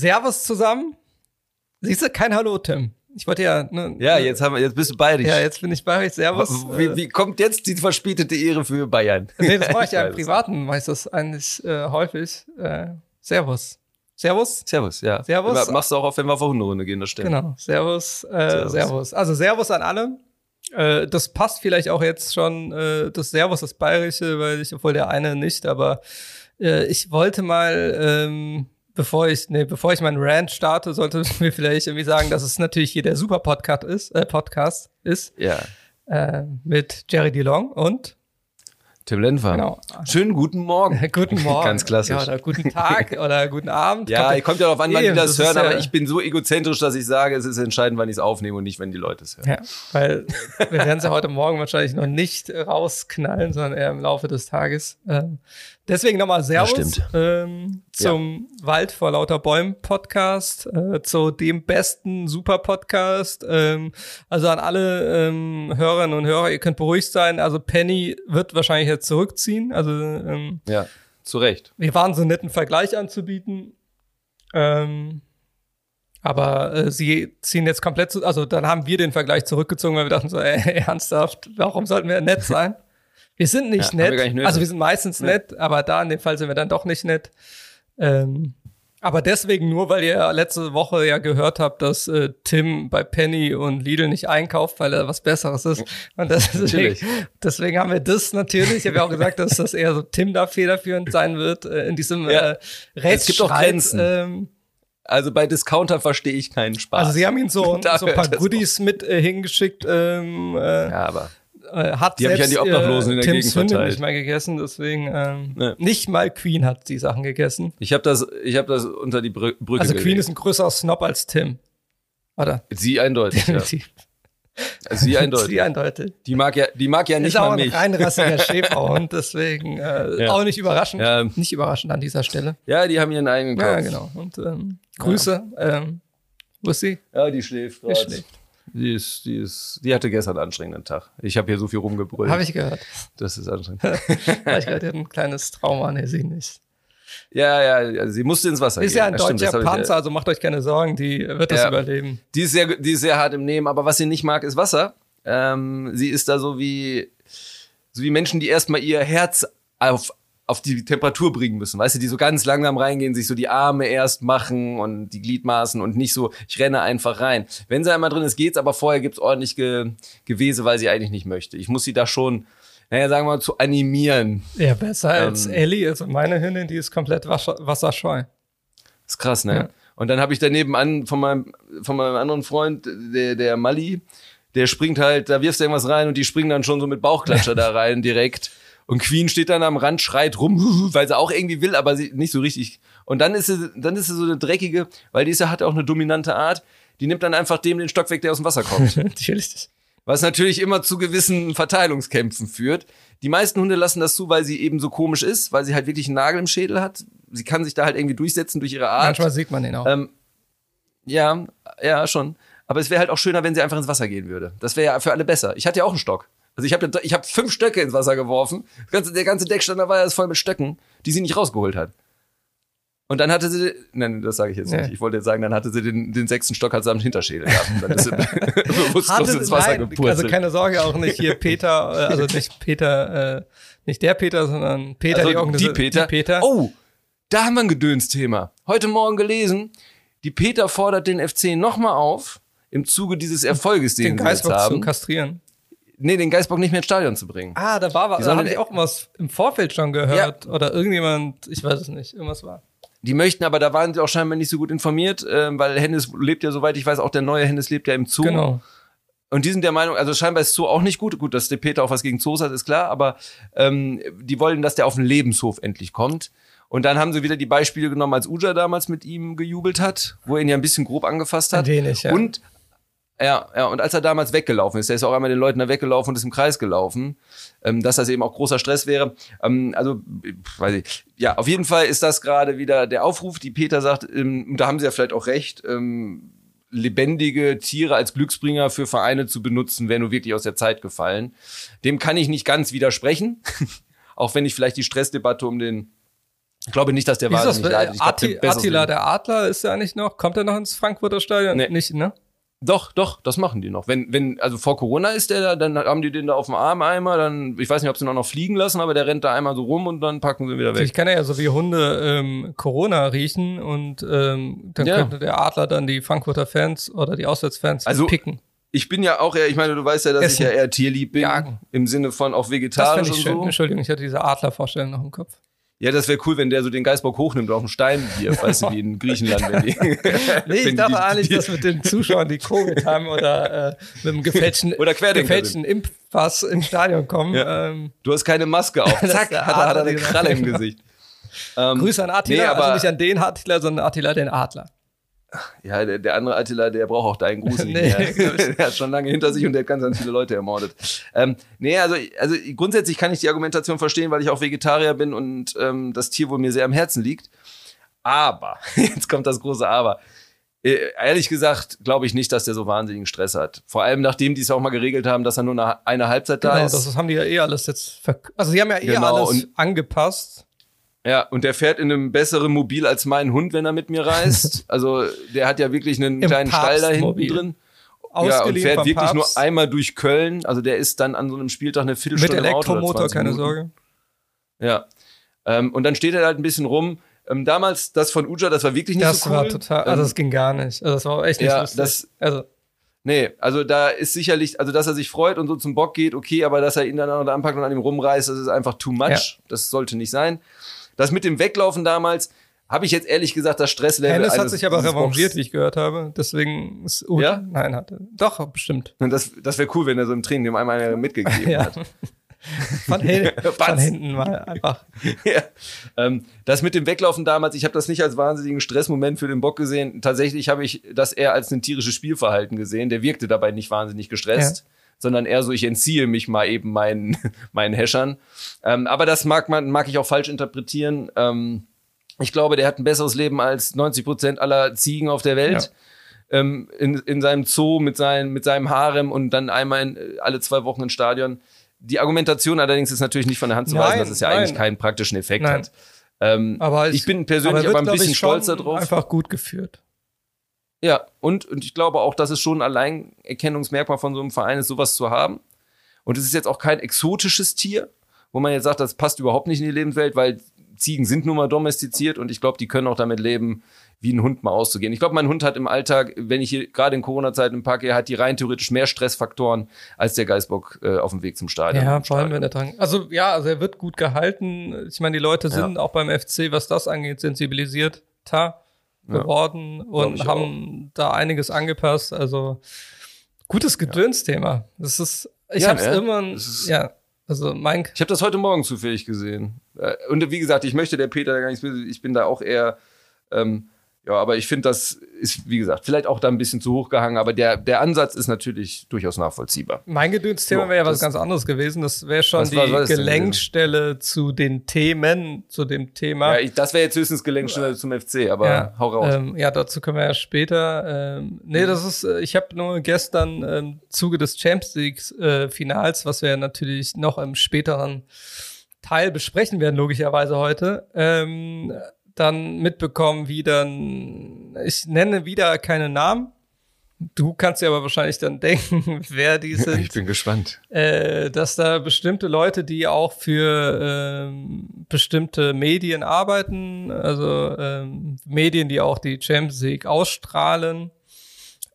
Servus zusammen. Siehst du, kein Hallo, Tim. Ich wollte ja. Ne, Ja, jetzt haben wir, jetzt bist du bayerisch. Ja, jetzt bin ich bei euch. Servus. wie, wie kommt jetzt die verspätete Ehre für Bayern? nee, das mache ich ja im weiß Privaten, ich das eigentlich äh, häufig. Äh, servus. Servus. Servus, ja. Servus. Machst du auch auf, wenn wir auf eine Hunderunde gehen, das stimmt. Genau. Servus. Äh, servus. Servus. Also Servus an alle. Äh, das passt vielleicht auch jetzt schon, äh, das Servus, das Bayerische, weil ich, obwohl der eine nicht, aber äh, ich wollte mal, ähm, bevor ich, nee, bevor ich meinen Rant starte, sollte ich mir vielleicht irgendwie sagen, dass es natürlich hier der super Podcast ist, äh, Podcast ist, Ja. äh, mit Jerry DeLong und Tim Lenfer. Genau. Schönen guten Morgen. guten Morgen. Ganz klassisch. Ja, oder guten Tag oder guten Abend. Ja, Kommt- kommt ja darauf an, wann die das, das ist hören, aber ja- ich bin so egozentrisch, dass ich sage, es ist entscheidend, wann ich es aufnehme und nicht, wenn die Leute es hören. Ja, weil wir werden es ja heute Morgen wahrscheinlich noch nicht rausknallen, sondern eher im Laufe des Tages. Ähm, deswegen nochmal Servus ähm, zum Wald vor lauter Bäumen Podcast, äh, zu dem besten Super Podcast. Ähm, also an alle ähm, Hörerinnen und Hörer, ihr könnt beruhigt sein. Also Penny wird wahrscheinlich jetzt zurückziehen. Also ähm, Ja, zu Recht. wir waren so einen netten Vergleich anzubieten. Ähm, aber äh, sie ziehen jetzt komplett zu, also dann haben wir den Vergleich zurückgezogen, weil wir dachten so, ey, ernsthaft, warum sollten wir nett sein? Wir sind nicht Ja, nett. wir nicht also wir sind meistens Nee. nett, aber da in dem Fall sind wir dann doch nicht nett. Ähm, aber deswegen nur, weil ihr letzte Woche ja gehört habt, dass äh, Tim bei Penny und Lidl nicht einkauft, weil er was Besseres ist. Und das deswegen, Natürlich. deswegen haben wir das natürlich. Ich habe ja auch gesagt, dass das eher so Tim da federführend sein wird äh, in diesem Ja. äh, Rechtsstreit. Es gibt auch Grenzen. Ähm, Also bei Discounter verstehe ich keinen Spaß. also sie haben ihn so, so ein paar Goodies mit äh, hingeschickt. Ähm, äh, ja, aber äh, hat Die hab ich an die Obdachlosen in der Tims Gegend verteilt. nicht mal gegessen, deswegen ähm, Ja. nicht mal Queen hat die Sachen gegessen. ich habe das, ich habe das unter die Brü Brücke Also Queen gelegt. ist ein größerer Snob als Tim. Oder? Sie eindeutig, ja. Sie eindeutig. Sie eindeutig. Die mag ja, die mag ja nicht ist auch mal ein mich. reinrassiger Schäferhund, deswegen äh, Ja. auch nicht überraschend. Ja. Nicht überraschend an dieser Stelle. Ja, die haben ihren eigenen Kopf. Ja, genau. Und ähm, Grüße. Ähm, wo ist sie? Ja, die schläft gerade. Die ist, die ist, die hatte gestern einen anstrengenden Tag. Ich habe hier so viel rumgebrüllt. Habe ich gehört. Das ist anstrengend. Habe ich gehört, die hat ein kleines Trauma. Nee, sie nicht. ja, ja, also sie musste ins Wasser Ist gehen. ja ein stimmt, deutscher das hab ich, Panzer, also macht euch keine Sorgen, die wird das Ja. überleben. Die ist, sehr, die ist sehr hart im Nehmen, aber was sie nicht mag, ist Wasser. Ähm, sie ist da so wie, so wie Menschen, die erstmal ihr Herz auf, auf die Temperatur bringen müssen. Weißt du, die so ganz langsam reingehen, sich so die Arme erst machen und die Gliedmaßen und nicht so, ich renne einfach rein. Wenn sie einmal drin ist, geht's, aber vorher gibt's ordentlich Ge Gewese, weil sie eigentlich nicht möchte. Ich muss sie da schon, naja, sagen wir mal, zu animieren. Ja, besser als Ähm. Ellie. Also meine Hündin, die ist komplett wasser, wasserscheu. ist krass, ne? Ja. Und dann habe ich daneben an von meinem, von meinem anderen Freund, der, der Mali, der springt halt, da wirfst du irgendwas rein und die springen dann schon so mit Bauchklatscher da rein direkt. Und Queen steht dann am Rand, schreit rum, weil sie auch irgendwie will, aber sie nicht so richtig. Und dann ist sie, dann ist sie so eine dreckige, weil die ist ja, hat auch eine dominante Art. Die nimmt dann einfach dem den Stock weg, der aus dem Wasser kommt. Natürlich. Was natürlich immer zu gewissen Verteilungskämpfen führt. Die meisten Hunde lassen das zu, weil sie eben so komisch ist, weil sie halt wirklich einen Nagel im Schädel hat. Sie kann sich da halt irgendwie durchsetzen durch ihre Art. Manchmal sieht man den auch. Ähm, ja, ja, schon. Aber es wäre halt auch schöner, wenn sie einfach ins Wasser gehen würde. Das wäre ja für alle besser. Ich hatte ja auch einen Stock. Also ich habe ich hab fünf Stöcke ins Wasser geworfen. Ganze, der ganze Deckstand da war ja voll mit Stöcken, die sie nicht rausgeholt hat. Und dann hatte sie, nein, das sage ich jetzt Nee. nicht. Ich wollte jetzt sagen, dann hatte sie den, den sechsten Stock hat sie am Hinterschädel gehabt. Und dann ist sie bewusstlos Hatte- ins Wasser nein, gepurzelt. Also keine Sorge, auch nicht hier Peter, äh, also nicht Peter, äh, nicht der Peter, sondern Peter, Also die die Peter. Die Peter. Oh, da haben wir ein Gedönsthema. Heute Morgen gelesen, die Peter fordert den FC nochmal auf, im Zuge dieses Erfolges, den, den sie jetzt Geistbock zu haben. kastrieren. Nee, den Geistbock nicht mehr ins Stadion zu bringen. Ah, da war was. Da habe ich auch was im Vorfeld schon gehört. Oder irgendjemand, ich weiß es nicht, irgendwas war. Die möchten, aber da waren sie auch scheinbar nicht so gut informiert, ähm, weil Hennes lebt ja, soweit ich weiß, auch der neue Hennes lebt ja im Zoo. Genau. Und die sind der Meinung, also scheinbar ist Zoo auch nicht gut. Gut, dass der Peter auch was gegen Zoos hat, ist klar, aber ähm, die wollen, dass der auf den Lebenshof endlich kommt. Und dann haben sie wieder die Beispiele genommen, als Uja damals mit ihm gejubelt hat, wo er ihn ja ein bisschen grob angefasst hat. Ein wenig, ja. Und ja, ja, und als er damals weggelaufen ist, der ist auch einmal den Leuten da weggelaufen und ist im Kreis gelaufen, ähm, dass das eben auch großer Stress wäre. Ähm, also, weiß ich. Ja, auf jeden Fall ist das gerade wieder der Aufruf, die Peter sagt, ähm, da haben sie ja vielleicht auch recht, ähm, lebendige Tiere als Glücksbringer für Vereine zu benutzen, wäre nur wirklich aus der Zeit gefallen. Dem kann ich nicht ganz widersprechen, auch wenn ich vielleicht die Stressdebatte um den Ich glaube nicht, dass der. Ich glaub, Atti, der besseres Attila, der Adler, ist ja nicht noch, kommt er noch ins Frankfurter Stadion? Nee. Nicht, ne? Doch, doch, das machen die noch. Wenn, wenn, also vor Corona ist der da, dann haben die den da auf dem Arm einmal, dann, ich weiß nicht, ob sie ihn auch noch fliegen lassen, aber der rennt da einmal so rum und dann packen sie ihn wieder weg. Ich kann ja so wie Hunde ähm, Corona riechen und ähm, dann Ja. könnte der Adler dann die Frankfurter Fans oder die Auswärtsfans Also, picken. Ich bin ja auch eher, ich meine, du weißt ja, dass Essen. ich ja eher tierlieb bin. Jagen. Im Sinne von auch Das vegetarisch finde ich und schön. so. Entschuldigung, ich hatte diese Adlervorstellung noch im Kopf. Ja, das wäre cool, wenn der so den Geißbock hochnimmt auf den Stein wirft, weißt du, wie in Griechenland, wenn die. Nee, ich dachte eigentlich, die- dass mit den Zuschauern, die Covid haben oder äh, mit einem gefälschten, Oder gefälschten Impfpass ins Stadion kommen. Ja. Ähm, Du hast keine Maske auf. Zack, hat er, hat er eine Kralle im Gesicht. Ähm, Grüße an Attila, nee, aber- also nicht an den Attila, sondern Attila den Adler. Ja, der, der andere Attila, der braucht auch deinen Gruß nicht Nee, der hat schon lange hinter sich und der hat ganz, ganz viele Leute ermordet. Ähm, nee, also, also grundsätzlich kann ich die Argumentation verstehen, weil ich auch Vegetarier bin und ähm, das Tier wohl mir sehr am Herzen liegt. Aber, jetzt kommt das große Aber. Äh, ehrlich gesagt, glaube ich nicht, dass der so wahnsinnigen Stress hat. Vor allem, nachdem die es auch mal geregelt haben, dass er nur eine, eine Halbzeit da Genau, ist. das haben die ja eh alles jetzt, also die haben ja eh Genau, alles angepasst. Ja, und der fährt in einem besseren Mobil als mein Hund, wenn er mit mir reist. Also der hat ja wirklich einen Im kleinen Stall da hinten drin. Ja, und fährt wirklich Papst. nur einmal durch Köln. Also der ist dann an so einem Spieltag eine Mit Viertelstunde oder Elektromotor, 20 keine. Sorge. Ja. Ähm, und dann steht er halt ein bisschen rum. Ähm, damals, das von Uja, das war wirklich nicht Das so cool. war total, also Ähm, das ging gar nicht. Also das war echt nicht ja, lustig. das- also Nee, also da ist sicherlich, also dass er sich freut und so zum Bock geht, okay, aber dass er ihn dann auch anpackt und an ihm rumreißt, das ist einfach too much. Das sollte nicht sein. Das mit dem Weglaufen damals, habe ich jetzt ehrlich gesagt das Stresslevel. Hennes hat sich aber revanchiert, wie ich gehört habe. Deswegen ist Uth, Ja? Nein, hatte. Doch, bestimmt. Und Das, das wäre cool, wenn er so im Training dem einmal einer mitgegeben Ja. hat. Von, hin, von hinten mal einfach. ja. ähm, das mit dem Weglaufen damals, ich habe das nicht als wahnsinnigen Stressmoment für den Bock gesehen. Tatsächlich habe ich das eher als ein tierisches Spielverhalten gesehen. Der wirkte dabei nicht wahnsinnig gestresst, sondern eher so, ich entziehe mich mal eben meinen, meinen Häschern. Ähm, aber das mag man, mag ich auch falsch interpretieren. Ähm, ich glaube, der hat ein besseres Leben als 90 Prozent aller Ziegen auf der Welt. Ähm, in, in seinem Zoo mit, seinen, mit seinem Harem und dann einmal in, äh, alle zwei Wochen ins Stadion. Die Argumentation allerdings ist natürlich nicht von der Hand zu weisen, Nein, dass es ja nein. eigentlich keinen praktischen Effekt Nein. hat. Ähm, Aber ich bin persönlich wird, aber ein bisschen ich, stolz darauf. Einfach gut geführt. Ja, und, und ich glaube auch, dass es schon ein Alleinerkennungsmerkmal von so einem Verein ist, sowas zu haben. Und es ist jetzt auch kein exotisches Tier, wo man jetzt sagt, das passt überhaupt nicht in die Lebenswelt, weil Ziegen sind nun mal domestiziert und ich glaube, die können auch damit leben, wie ein Hund mal auszugehen. Ich glaube, mein Hund hat im Alltag, wenn ich hier gerade in Corona-Zeiten im Park gehe, hat die rein theoretisch mehr Stressfaktoren als der Geißbock äh, auf dem Weg zum Stadion. Ja, vor allem wenn er dran. Also ja, also er wird gut gehalten. Ich meine, die Leute sind auch beim FC, was das angeht, sensibilisiert ta geworden und haben da einiges angepasst. Also gutes Gedönsthema. Das ist, ich Ja, hab's ne? immer, ist- ja. Also mein, Ich habe das heute Morgen zufällig gesehen. Äh, Und wie gesagt, ich möchte der Peter da gar nichts. Ich bin da auch eher, ähm, ja, aber ich finde, das ist, wie gesagt, vielleicht auch da ein bisschen zu hoch gehangen, aber der, der Ansatz ist natürlich durchaus nachvollziehbar. mein Gedönsthema wäre ja was ganz anderes gewesen. Das wäre schon Was die was denn Gelenkstelle zu den Themen, zu dem Thema. Ja, ich, das wäre jetzt höchstens Gelenkstelle zum FC, aber ja, hau raus. Ähm, ja, dazu können wir ja später. Ähm, nee, das ist, äh, ich habe nur gestern im Zuge des Champions League äh, Finals, was wir natürlich noch im späteren Teil besprechen werden, logischerweise heute, ähm, dann mitbekommen, wie dann, ich nenne wieder keine Namen. Du kannst dir aber wahrscheinlich dann denken, wer die sind ich bin gespannt. äh, dass da bestimmte Leute, die auch für ähm, bestimmte Medien arbeiten, also ähm, Medien, die auch die Champions League ausstrahlen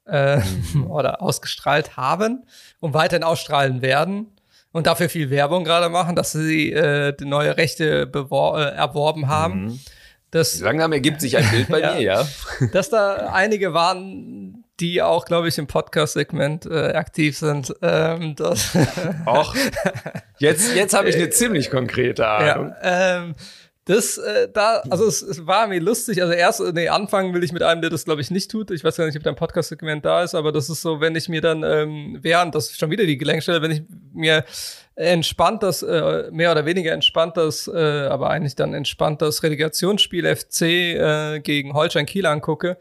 äh, oder ausgestrahlt haben und weiterhin ausstrahlen werden und dafür viel Werbung gerade machen, dass sie äh, die neue Rechte äh, erworben haben. Das, Langsam ergibt sich ein Bild bei Ja. mir, ja. dass da einige waren, die auch, glaube ich, im Podcast-Segment äh, aktiv sind. Ähm, das, Och, jetzt, jetzt habe ich eine ziemlich konkrete Ahnung. ja, ähm, das, äh, da, also es, es war mir lustig. Also erst, nee, anfangen will ich mit einem, der das, glaube ich, nicht tut. Ich weiß gar nicht, ob dein Podcast-Segment da ist, aber das ist so, wenn ich mir dann, ähm, während, das ist schon wieder die Gelenkstelle, wenn ich mir entspannt das, äh, mehr oder weniger entspannt das, äh, aber eigentlich dann entspannt das Relegationsspiel FC äh, gegen Holstein Kiel angucke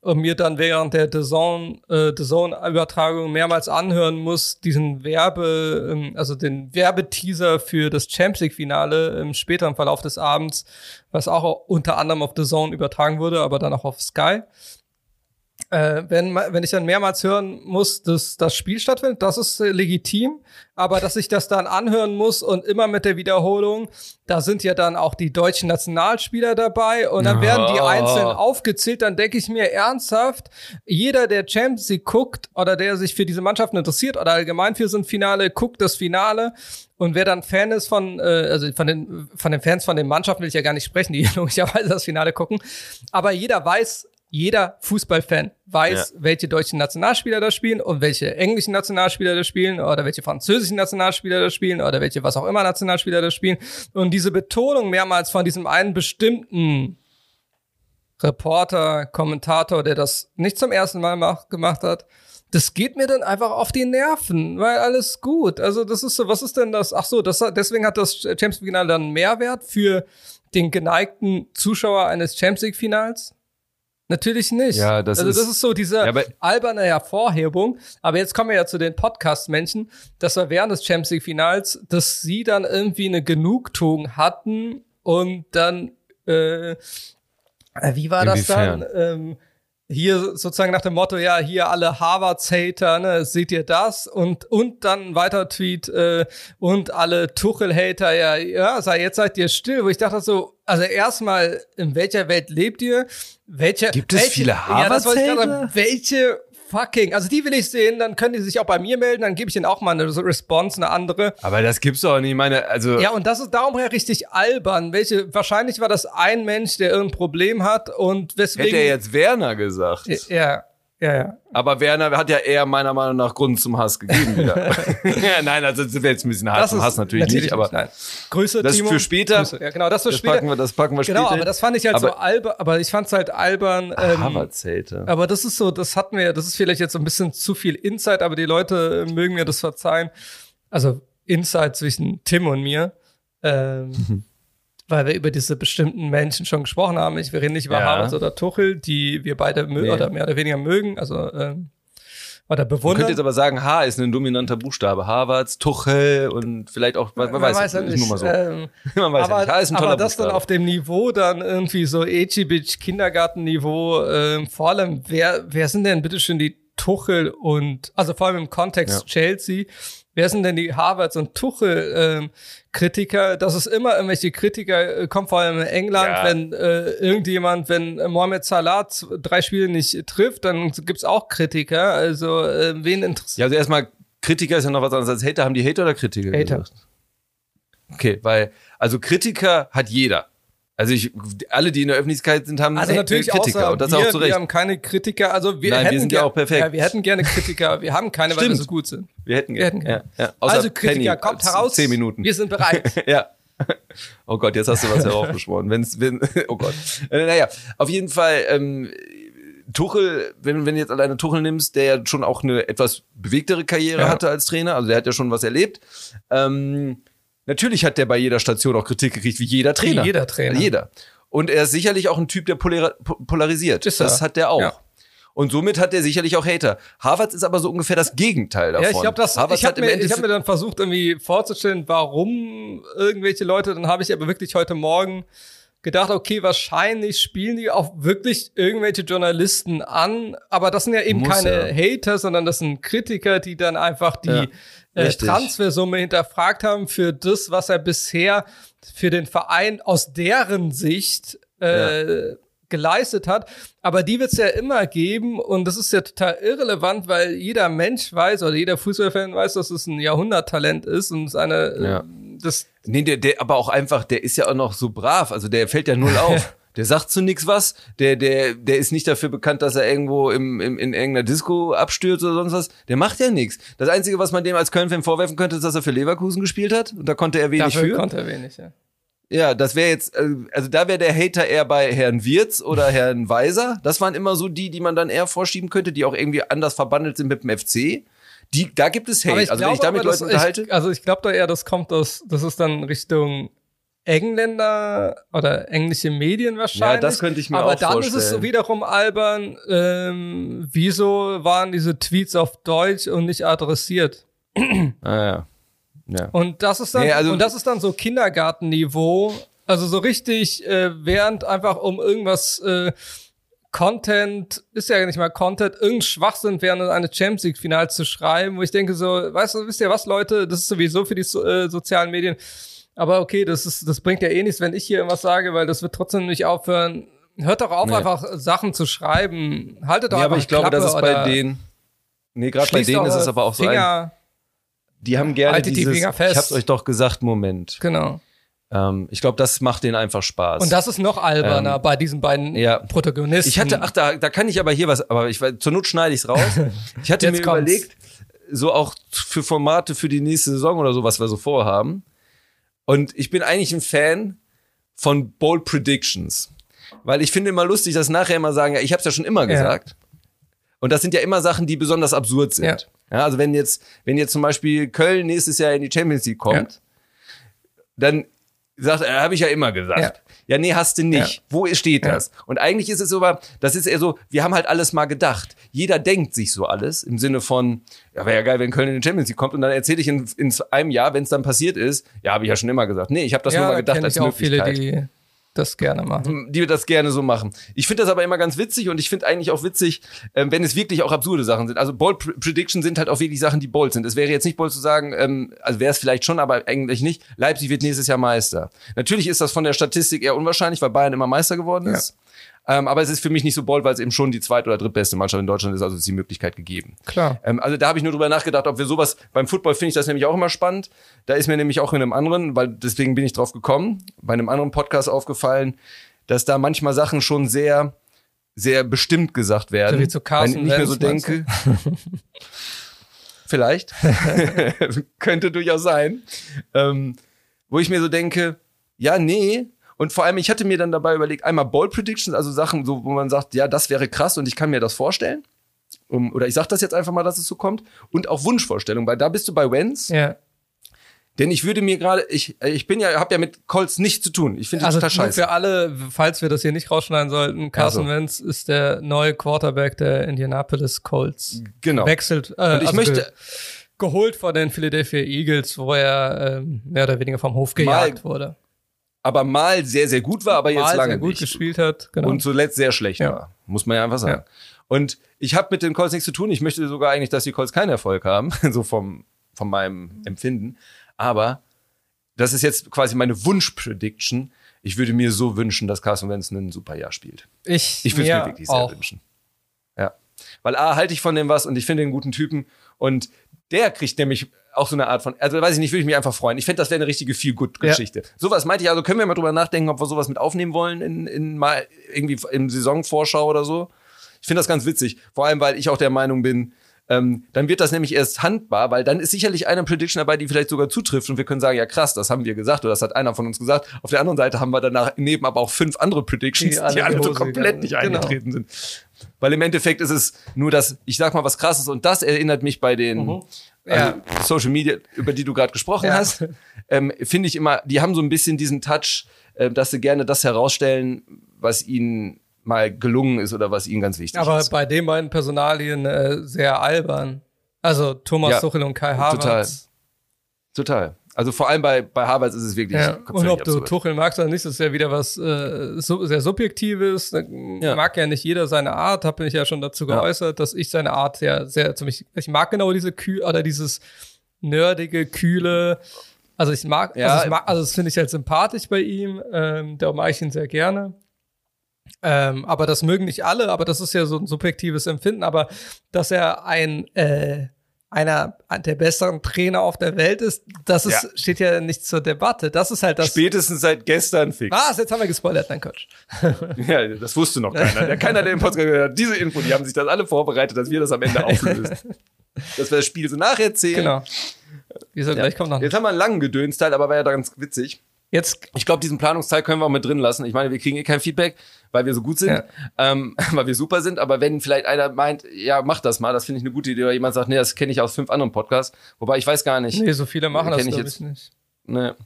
und mir dann während der The Zone, äh, The Zone Übertragung mehrmals anhören muss, diesen Werbe, ähm, also den Werbeteaser für das Champions League Finale im späteren Verlauf des Abends, was auch unter anderem auf The Zone übertragen wurde, aber dann auch auf Sky äh, wenn, wenn ich dann mehrmals hören muss, dass das Spiel stattfindet, das ist äh, legitim. Aber dass ich das dann anhören muss und immer mit der Wiederholung, da sind ja dann auch die deutschen Nationalspieler dabei und dann werden die einzeln aufgezählt. Dann denke ich mir ernsthaft, jeder, der Champions League guckt oder der sich für diese Mannschaften interessiert oder allgemein für so ein Finale, guckt das Finale und wer dann Fan ist von, äh, also von den, von den Fans von den Mannschaften will ich ja gar nicht sprechen, die logischerweise das Finale gucken. Aber jeder weiß, jeder Fußballfan weiß, ja. welche deutschen Nationalspieler da spielen und welche englischen Nationalspieler da spielen oder welche französischen Nationalspieler da spielen oder welche was auch immer Nationalspieler da spielen. Und diese Betonung mehrmals von diesem einen bestimmten Reporter, Kommentator, der das nicht zum ersten Mal mach, gemacht hat, das geht mir dann einfach auf die Nerven, weil alles gut. Also das ist so, was ist denn das? Ach so, das, deswegen hat das Champions League Finale dann Mehrwert für den geneigten Zuschauer eines Champions League Finals? Natürlich nicht. Ja, das also ist, das ist so diese ja, alberne Hervorhebung. Aber jetzt kommen wir ja zu den Podcast-Menschen, dass wir während des Champions League-Finals, dass sie dann irgendwie eine Genugtuung hatten und dann, äh, wie war Inwiefern? das dann? Ähm, hier sozusagen nach dem Motto, ja, hier alle Harvards-Hater, ne, seht ihr das? Und, und dann weiter Tweet, äh, und alle Tuchel-Hater, ja, ja, sei, jetzt seid ihr still, wo ich dachte so, also erstmal, in welcher Welt lebt ihr? Welche, Gibt es welche, viele Harvards-Hater? Ja, welche fucking, also die will ich sehen, dann können die sich auch bei mir melden, dann gebe ich ihnen auch mal eine Response, eine andere. Aber das gibt's doch nicht, meine, also. Ja, und das ist darum her richtig albern. Welche, wahrscheinlich war das ein Mensch, der irgendein Problem hat und weswegen. Hätte er jetzt Werner gesagt. Ja. Ja, ja. Aber Werner hat ja eher meiner Meinung nach Grund zum Hass gegeben wieder. ja, nein, also das wäre jetzt ein bisschen hart zum Hass natürlich, natürlich nicht, aber nein. Grüße, das Timo. für später. Grüße. Ja, genau, das für das später. Packen wir, das packen wir genau, später. aber das fand ich halt aber, so albern, aber ich fand es halt albern. Ähm, Haverzelte. Aber das ist so, das hatten wir, das ist vielleicht jetzt so ein bisschen zu viel Insight, aber die Leute mögen mir das verzeihen. Also Insight zwischen Tim und mir. Ähm, weil wir über diese bestimmten Menschen schon gesprochen haben. Ich rede nicht über ja. Havertz oder Tuchel, die wir beide nee. oder mehr oder weniger mögen, also ähm, oder bewundern. Man könnte jetzt aber sagen, H ist ein dominanter Buchstabe. Harvards, Tuchel und vielleicht auch, man, man weiß, weiß ja nicht. Nur mal so. Ähm, man weiß aber, ja nicht. H ist ein toller aber das Buchstabe. dann auf dem Niveau dann irgendwie so Echibitsch Kindergartenniveau, ähm, vor allem, wer, wer sind denn bitte schön die Tuchel und, also vor allem im Kontext ja. Chelsea, wer sind denn die Harvards und Tuchel ähm, Kritiker? Das ist immer irgendwelche Kritiker, äh, kommt vor allem in England, ja. wenn äh, irgendjemand, wenn Mohamed Salah drei Spiele nicht trifft, dann gibt's auch Kritiker. Also äh, wen interessiert? Ja, also erstmal Kritiker ist ja noch was anderes als Hater. Haben die Hater oder Kritiker Hater. Gesagt? Okay, weil also Kritiker hat jeder. Also ich, alle, die in der Öffentlichkeit sind, haben also natürlich Kritiker und das wir, auch zu Recht. Wir haben keine Kritiker, also wir Nein, hätten wir sind ja auch perfekt. Ja, wir hätten gerne Kritiker, wir haben keine, weil wir so gut sind. Wir hätten, wir hätten gerne. Ja, ja. also Kritiker, Penny, kommt heraus. Zehn Minuten. Wir sind bereit. ja. Oh Gott, jetzt hast du was heraufbeschworen. Wenn's, wenn, oh Gott. Äh, naja, auf jeden Fall, ähm, Tuchel, wenn, wenn du jetzt alleine Tuchel nimmst, der ja schon auch eine etwas bewegtere Karriere ja. hatte als Trainer, also der hat ja schon was erlebt. Ähm, natürlich hat der bei jeder Station auch Kritik gekriegt, wie jeder Trainer. Wie jeder Trainer. Jeder. Und er ist sicherlich auch ein Typ, der polarisiert. Ist das hat der auch. Ja. Und somit hat er sicherlich auch Hater. Harvard ist aber so ungefähr das Gegenteil davon. Ja, ich glaube, das. Harvard ich habe mir, hab mir dann versucht, irgendwie vorzustellen, warum irgendwelche Leute. Dann habe ich aber wirklich heute Morgen gedacht, okay, wahrscheinlich spielen die auch wirklich irgendwelche Journalisten an, aber das sind ja eben Muss keine ja. Hater, sondern das sind Kritiker, die dann einfach die ja, äh, Transfersumme hinterfragt haben für das, was er bisher für den Verein aus deren Sicht äh, ja. geleistet hat. Aber die wird es ja immer geben und das ist ja total irrelevant, weil jeder Mensch weiß oder jeder Fußballfan weiß, dass es ein Jahrhunderttalent ist und seine ja. das Nee, der, der, aber auch einfach, der ist ja auch noch so brav, also der fällt ja null auf. Der sagt zu nix was. Der, der, der ist nicht dafür bekannt, dass er irgendwo im, im, in irgendeiner Disco abstürzt oder sonst was. Der macht ja nichts. Das Einzige, was man dem als Köln-Fan vorwerfen könnte, ist, dass er für Leverkusen gespielt hat. Und da konnte er wenig dafür für. konnte er wenig, ja. Ja, das wäre jetzt, äh, also da wäre der Hater eher bei Herrn Wirz oder Herrn Weiser. Das waren immer so die, die man dann eher vorschieben könnte, die auch irgendwie anders verbandelt sind mit dem FC. Die, da gibt es Hate. Also wenn ich damit Leute unterhalte. Ich, also ich glaube da eher, das kommt aus, das ist dann Richtung Engländer oder englische Medien wahrscheinlich. Ja, das könnte ich mir Aber auch dann vorstellen. ist es so wiederum albern, ähm, wieso waren diese Tweets auf Deutsch und nicht adressiert? Ah, ja. ja. Und das ist dann, Nee, also- und das ist dann so Kindergartenniveau. Also so richtig, äh, während einfach um irgendwas äh, Content, ist ja nicht mal Content, irgendein Schwachsinn während eines Champions League Finals zu schreiben, wo ich denke so, weißt du, wisst ihr was, Leute, das ist sowieso für die so, äh, sozialen Medien. Aber okay, das ist, das bringt ja eh nichts, wenn ich hier irgendwas sage, weil das wird trotzdem nicht aufhören. Hört doch auf, Nee. einfach Sachen zu schreiben. Haltet doch Nee, einfach aber ich glaube, Klappe das ist bei denen. Nee, gerade bei denen ist es aber auch so ein. Finger, Die haben gerne Haltet die dieses, Finger fest. ich hab's euch doch gesagt, Moment. Genau. Ähm, ich glaube, das macht denen einfach Spaß. Und das ist noch alberner Ähm, bei diesen beiden ja. Protagonisten. ich hatte, ach, da, da kann ich aber hier was, aber ich, zur Not schneide ich's raus. Ich hatte Jetzt mir kommt's. überlegt, so auch für Formate für die nächste Saison oder so, was wir so vorhaben. Und ich bin eigentlich ein Fan von Bold Predictions. Weil ich finde immer lustig, dass nachher immer sagen, ja, ich habe es ja schon immer gesagt. Und das sind ja immer Sachen, die besonders absurd sind. Ja. Ja. also wenn jetzt, wenn jetzt zum Beispiel Köln nächstes Jahr in die Champions League kommt, dann sagt er, habe ich ja immer gesagt. Ja. Ja. nee, hast du nicht. Ja. Wo steht Ja. das? Und eigentlich ist es aber, das ist eher so, wir haben halt alles mal gedacht. Jeder denkt sich so alles im Sinne von, ja, wäre ja geil, wenn Köln in die Champions League kommt und dann erzähle ich in, in einem Jahr, wenn es dann passiert ist, ja, habe ich ja schon immer gesagt. Nee, ich habe das ja, nur mal da gedacht als ich auch viele, die das gerne machen. die das gerne so machen. Ich finde das aber immer ganz witzig und ich finde eigentlich auch witzig, ähm, wenn es wirklich auch absurde Sachen sind. Also Bold Pr- Prediction sind halt auch wirklich Sachen, die bold sind. Es wäre jetzt nicht bold zu sagen, ähm, also wäre es vielleicht schon, aber eigentlich nicht. Leipzig wird nächstes Jahr Meister. Natürlich ist das von der Statistik eher unwahrscheinlich, weil Bayern immer Meister geworden ist. Ähm, aber es ist für mich nicht so bold, weil es eben schon die zweit- oder drittbeste Mannschaft in Deutschland ist, also ist die Möglichkeit gegeben. Klar. Ähm, also da habe ich nur drüber nachgedacht, ob wir sowas, beim Football finde ich das nämlich auch immer spannend. Da ist mir nämlich auch in einem anderen, weil deswegen bin ich drauf gekommen, bei einem anderen Podcast aufgefallen, dass da manchmal Sachen schon sehr, sehr bestimmt gesagt werden. So wie zu Carson Wenn ich nicht mehr so denke. Vielleicht. Könnte durchaus sein. Ähm, wo ich mir so denke, ja, nee. Und vor allem, ich hatte mir dann dabei überlegt, einmal Ball Predictions, also Sachen, so, wo man sagt, ja, das wäre krass und ich kann mir das vorstellen. Um, oder ich sag das jetzt einfach mal, dass es so kommt. Und auch Wunschvorstellung, weil da bist du bei Wenz. Ja. Denn ich würde mir gerade, ich, ich bin ja, habe ja mit Colts nichts zu tun. Ich finde Also total scheiße. für alle, falls wir das hier nicht rausschneiden sollten, Carson so. Wentz ist der neue Quarterback der Indianapolis Colts. Genau. Wechselt. Äh, Und ich also möchte- ge geholt von den Philadelphia Eagles, wo er ähm, mehr oder weniger vom Hof gejagt wurde. Aber mal sehr, sehr gut war, aber jetzt Mal lange sehr gut nicht. gespielt hat. Genau. Und zuletzt sehr schlecht Ja. war. Muss man ja einfach sagen. Ja. Und ich habe mit den Colts nichts zu tun. Ich möchte sogar eigentlich, dass die Colts keinen Erfolg haben, so vom, von meinem Empfinden. Aber das ist jetzt quasi meine Wunsch-Prediction. Ich würde mir so wünschen, dass Carson Wentz ein super Jahr spielt. ich Ich würde es mir wirklich sehr wünschen. Ja. Weil A, halte ich von dem was und ich finde den guten Typen. Und der kriegt nämlich auch so eine Art von, also weiß ich nicht, würde ich mich einfach freuen. Ich fände, das wäre eine richtige Feel-Good-Geschichte. Sowas meinte ich, also können wir mal drüber nachdenken, ob wir sowas mit aufnehmen wollen in, in mal irgendwie im Saisonvorschau oder so. Ich finde das ganz witzig. Vor allem, weil ich auch der Meinung bin, ähm, dann wird das nämlich erst handbar, weil dann ist sicherlich eine Prediction dabei, die vielleicht sogar zutrifft und wir können sagen, ja krass, das haben wir gesagt oder das hat einer von uns gesagt. Auf der anderen Seite haben wir danach neben aber auch fünf andere Predictions, Die die alle alle, die so Hose komplett gegangen. nicht Genau. eingetreten sind. Weil im Endeffekt ist es nur das, ich sag mal was krasses und das erinnert mich bei den Mhm. Also Social Media, über die du gerade gesprochen Ja. hast, ähm, finde ich immer, die haben so ein bisschen diesen Touch, äh, dass sie gerne das herausstellen, was ihnen mal gelungen ist oder was ihnen ganz wichtig Aber ist. bei den beiden Personalien äh, sehr albern. Also Thomas Ja, Tuchel und Kai Havertz. Total. Also vor allem bei, bei Harvard ist es wirklich Ja. Und ob du absurd. Tuchel magst oder nicht, das ist ja wieder was äh, so, sehr Subjektives. Ja. Mag ja nicht jeder seine Art, habe ich ja schon dazu Ja. geäußert, dass ich seine Art ja sehr ziemlich, ich mag genau diese Kühl oder dieses nerdige, kühle. Also ich mag, Ja. also, ich mag, also das finde ich halt sympathisch bei ihm. Ähm, da mag ich ihn sehr gerne. Ähm, aber das mögen nicht alle, aber das ist ja so ein subjektives Empfinden. Aber dass er ein äh, einer der besseren Trainer auf der Welt ist, das ist, Ja. steht ja nicht zur Debatte. Das ist halt das. Spätestens seit gestern fix. Was? Jetzt haben wir gespoilert, nein, Quatsch. Ja, das wusste noch keiner. Der, keiner, der im Podcast gehört hat, diese Info, die haben sich das alle vorbereitet, dass wir das am Ende auflösen. dass wir das Spiel so nacherzählen. Genau. Wieso, gleich kommt noch. Jetzt haben wir einen langen Gedönsteil, aber war ja ganz witzig. Jetzt, Ich glaube, diesen Planungsteil können wir auch mit drin lassen. Ich meine, wir kriegen eh kein Feedback, weil wir so gut sind, Ja. ähm, weil wir super sind. Aber wenn vielleicht einer meint, ja, mach das mal, das finde ich eine gute Idee, oder jemand sagt, nee, das kenne ich aus fünf anderen Podcasts, wobei ich weiß gar nicht. nee, so viele machen das, ich jetzt. ich nicht. Ne.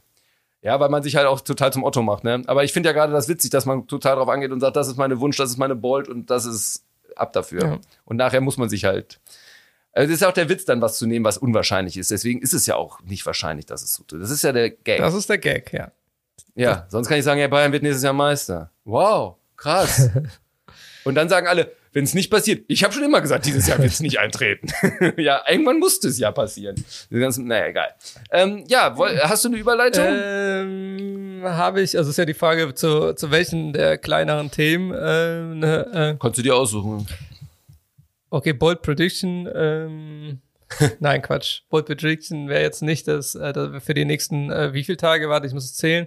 Ja, weil man sich halt auch total zum Otto macht, ne? Aber ich finde ja gerade das witzig, dass man total drauf angeht und sagt, das ist meine Wunsch, das ist meine Bold und das ist ab dafür. Ja. Und nachher muss man sich halt. Also das ist ja auch der Witz, dann was zu nehmen, was unwahrscheinlich ist. Deswegen ist es ja auch nicht wahrscheinlich, dass es so tut. Das ist ja der Gag. Das ist der Gag, ja. ja, sonst kann ich sagen, ja, Bayern wird nächstes Jahr Meister. Wow, krass. und dann sagen alle, wenn es nicht passiert, ich habe schon immer gesagt, dieses Jahr wird es nicht eintreten. ja, irgendwann musste es ja passieren. Ganzen, naja, egal. Ähm, ja, woll, hast du eine Überleitung? Ähm, habe ich, also ist ja die Frage, zu, zu welchen der kleineren Themen. Ähm, ne, äh, Kannst du dir aussuchen. okay, Bold Prediction. Ähm, nein, Quatsch. Bold Prediction wäre jetzt nicht das, äh, für die nächsten, äh, wie viele Tage? Warte, ich muss es zählen.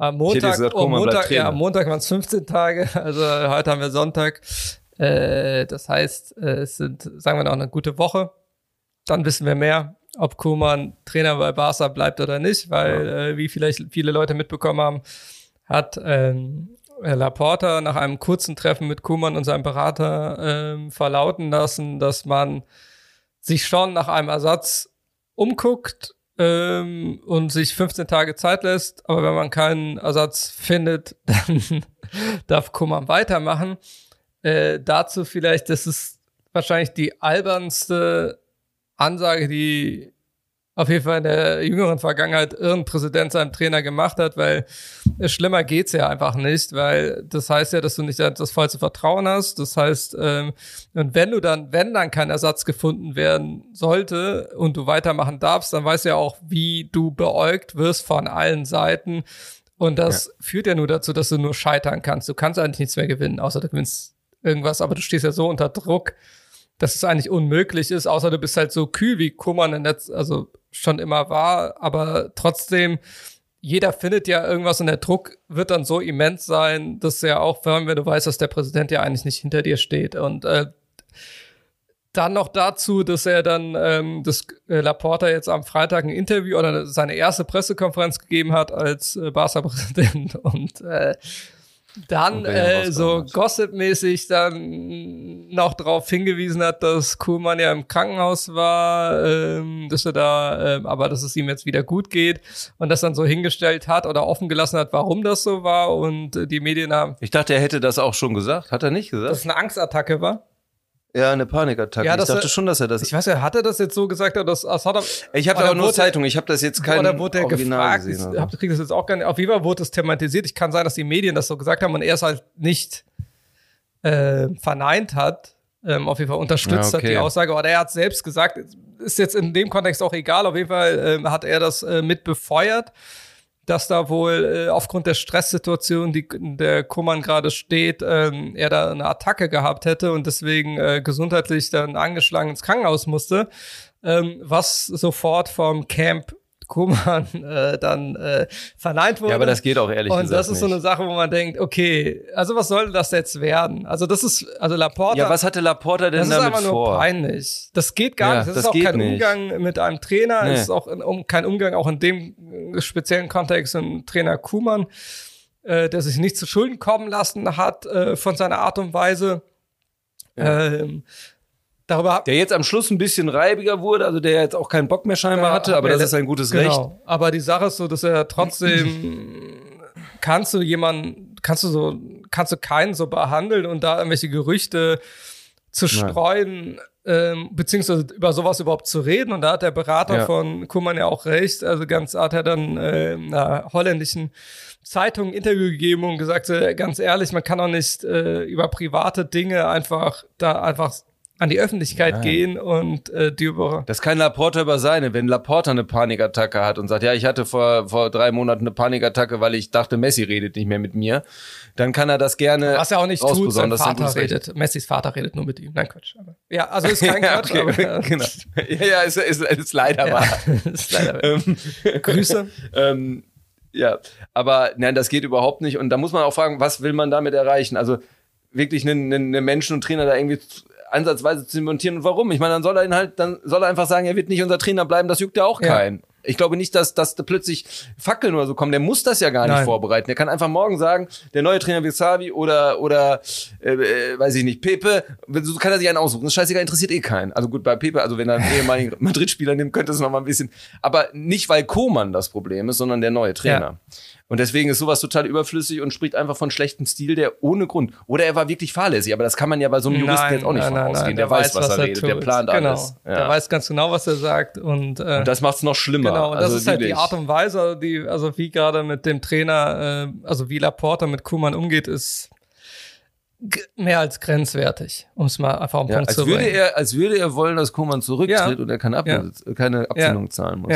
Am Montag, gesagt, oh, Montag, ja, am Montag waren es 15 Tage, also heute haben wir Sonntag. Äh, das heißt, äh, es sind, sagen wir noch, eine gute Woche. Dann wissen wir mehr, ob Koman Trainer bei Barca bleibt oder nicht, weil, äh, wie vielleicht viele Leute mitbekommen haben, hat ähm, Laporta nach einem kurzen Treffen mit Kuman und seinem Berater ähm, verlauten lassen, dass man sich schon nach einem Ersatz umguckt ähm, und sich 15 Tage Zeit lässt. Aber wenn man keinen Ersatz findet, dann darf Kuman weitermachen. Äh, dazu vielleicht, das ist wahrscheinlich die albernste Ansage, die auf jeden Fall in der jüngeren Vergangenheit irgendein Präsident seinem Trainer gemacht hat, weil schlimmer geht's ja einfach nicht, weil das heißt ja, dass du nicht das vollste Vertrauen hast. Das heißt, ähm, und wenn du dann, wenn dann kein Ersatz gefunden werden sollte und du weitermachen darfst, dann weißt du ja auch, wie du beäugt wirst von allen Seiten. Und das führt ja nur dazu, dass du nur scheitern kannst. Du kannst eigentlich nichts mehr gewinnen, außer du gewinnst irgendwas, aber du stehst ja so unter Druck, dass es eigentlich unmöglich ist, außer du bist halt so kühl wie Kummern im Netz, also schon immer war, aber trotzdem, jeder findet ja irgendwas und der Druck wird dann so immens sein, dass ja auch, vor allem, wenn du weißt, dass der Präsident ja eigentlich nicht hinter dir steht. Und äh, dann noch dazu, dass er dann ähm, das äh, Laporta jetzt am Freitag ein Interview oder seine erste Pressekonferenz gegeben hat als äh, Barca-Präsident. Und äh, dann äh, so gossipmäßig dann noch darauf hingewiesen hat, dass Kuhlmann ja im Krankenhaus war, ähm, dass er da, ähm, aber dass es ihm jetzt wieder gut geht und das dann so hingestellt hat oder offen gelassen hat, warum das so war und äh, die Medien haben, Ich dachte, er hätte das auch schon gesagt. Hat er nicht dass gesagt? es eine Angstattacke war. Ja, eine Panikattacke. Ja, ich dass dachte er- schon, dass er das. Ich weiß ja, hat er das jetzt so gesagt oder das, das hat er, Ich habe Oder aber nur Zeitung. Ich habe das jetzt kein oder wurde er gefragt, gesehen. ich hab, krieg das jetzt auch gar nicht, auf jeden Fall wurde es thematisiert. Ich kann sein, dass die Medien das so gesagt haben und er es halt nicht äh, verneint hat, ähm, auf jeden Fall unterstützt Ja, hat die okay. Aussage. Oder er hat selbst gesagt, ist jetzt in dem Kontext auch egal, auf jeden Fall ähm, hat er das äh, mit befeuert, dass da wohl äh, aufgrund der Stresssituation, die der Kummern gerade steht, ähm, er da eine Attacke gehabt hätte und deswegen äh, gesundheitlich dann angeschlagen ins Krankenhaus musste, ähm, was sofort vom Camp Kummern äh, dann äh, verneint wurde. ja, aber das geht auch ehrlich und gesagt das ist so eine Sache, wo man denkt, okay, also was soll das jetzt werden? Also das ist, also Laporta, Ja, was hatte Laporta denn das ist damit einfach nur vor? peinlich. Das geht gar Ja, nicht. Das, das ist auch kein nicht. Umgang mit einem Trainer. Nee. Es ist auch ein, um, kein Umgang auch in dem äh, speziellen Kontext im Trainer Kuhmann, äh, der sich nicht zu Schulden kommen lassen hat äh, von seiner Art und Weise. Ähm, darüber Der jetzt am Schluss ein bisschen reibiger wurde, also der jetzt auch keinen Bock mehr scheinbar hatte, aber das ist ein gutes genau. Recht. Aber die Sache ist so, dass er trotzdem kannst du jemanden, kannst du so, kannst du keinen so behandeln und da irgendwelche Gerüchte zu streuen, ähm, beziehungsweise über sowas überhaupt zu reden. Und da hat der Berater Ja. von Kummern ja auch recht. Also ganz hat er dann äh, einer holländischen Zeitung ein Interview gegeben und gesagt, äh, ganz ehrlich, man kann auch nicht äh, über private Dinge einfach da einfach an die Öffentlichkeit Nein. gehen und äh, die über Das kann Laporta über seine. Wenn Laporta eine Panikattacke hat und sagt, ja, ich hatte vor, vor drei Monaten eine Panikattacke, weil ich dachte, Messi redet nicht mehr mit mir, dann kann er das gerne Was er auch nicht tut, sein Vater redet. Messis Vater redet nur mit ihm. Nein, Quatsch. Aber, ja, also ist kein Ja, Quatsch, okay, aber genau. Ja, ja, ist, ist, ist leider ja, wahr. ist leider Ähm, Grüße. ähm, ja, aber nein, das geht überhaupt nicht. Und da muss man auch fragen, was will man damit erreichen? Also wirklich einen, einen, einen Menschen und Trainer da irgendwie zu- ansatzweise zu montieren und warum? Ich meine, dann soll er ihn halt, dann soll er einfach sagen, er wird nicht unser Trainer bleiben, das juckt ja auch Ja. keinen. Ich glaube nicht, dass, dass da plötzlich Fackeln oder so kommen. Der muss das ja gar nicht Nein. vorbereiten. Der kann einfach morgen sagen, der neue Trainer wird Xavi oder, oder äh, äh, weiß ich nicht, Pepe. So kann er sich einen aussuchen. Das scheißegal, interessiert eh keinen. Also gut, bei Pepe, also wenn er einen ehemaligen Madrid-Spieler nimmt, könnte es noch mal ein bisschen. Aber nicht, weil Koman das Problem ist, sondern der neue Trainer. Ja. Und deswegen ist sowas total überflüssig und spricht einfach von schlechtem Stil, der ohne Grund. Oder er war wirklich fahrlässig, aber das kann man ja bei so einem Juristen jetzt auch nicht von ausgehen. Der, weiß, was, er redet, der tut. plant genau. alles. Ja. Der weiß ganz genau, was er sagt und, äh, und das macht's noch schlimmer. Genau, und das also ist halt die. Art und Weise, die, also wie gerade mit dem Trainer, äh, also wie Laporta mit Kuman umgeht, ist mehr als grenzwertig, um es mal einfach auf den Ja, Punkt als zu würde bringen. er, als würde er wollen, dass Koman zurücktritt Ja. und er keine, Ab keine Abfindung zahlen muss.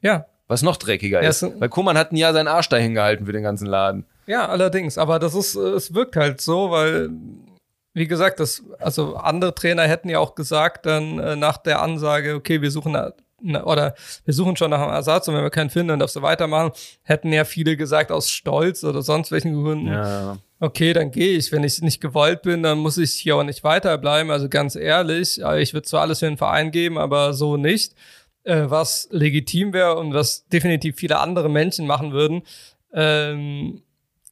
ja. Was noch dreckiger Ja, ist. Weil Koman hat ein Jahr seinen Arsch dahin gehalten für den ganzen Laden. ja, allerdings, aber das ist, äh, es wirkt halt so, weil, wie gesagt, das, also andere Trainer hätten ja auch gesagt, dann äh, nach der Ansage, okay, wir suchen na- na- oder wir suchen schon nach einem Ersatz und wenn wir keinen finden, dann darfst du weitermachen, hätten ja viele gesagt aus Stolz oder sonst welchen Gründen, Ja. okay, dann gehe ich. Wenn ich nicht gewollt bin, dann muss ich hier auch nicht weiterbleiben. Also ganz ehrlich, äh, ich würde zwar alles für den Verein geben, aber so nicht. Äh, was legitim wäre und was definitiv viele andere Menschen machen würden. Ähm,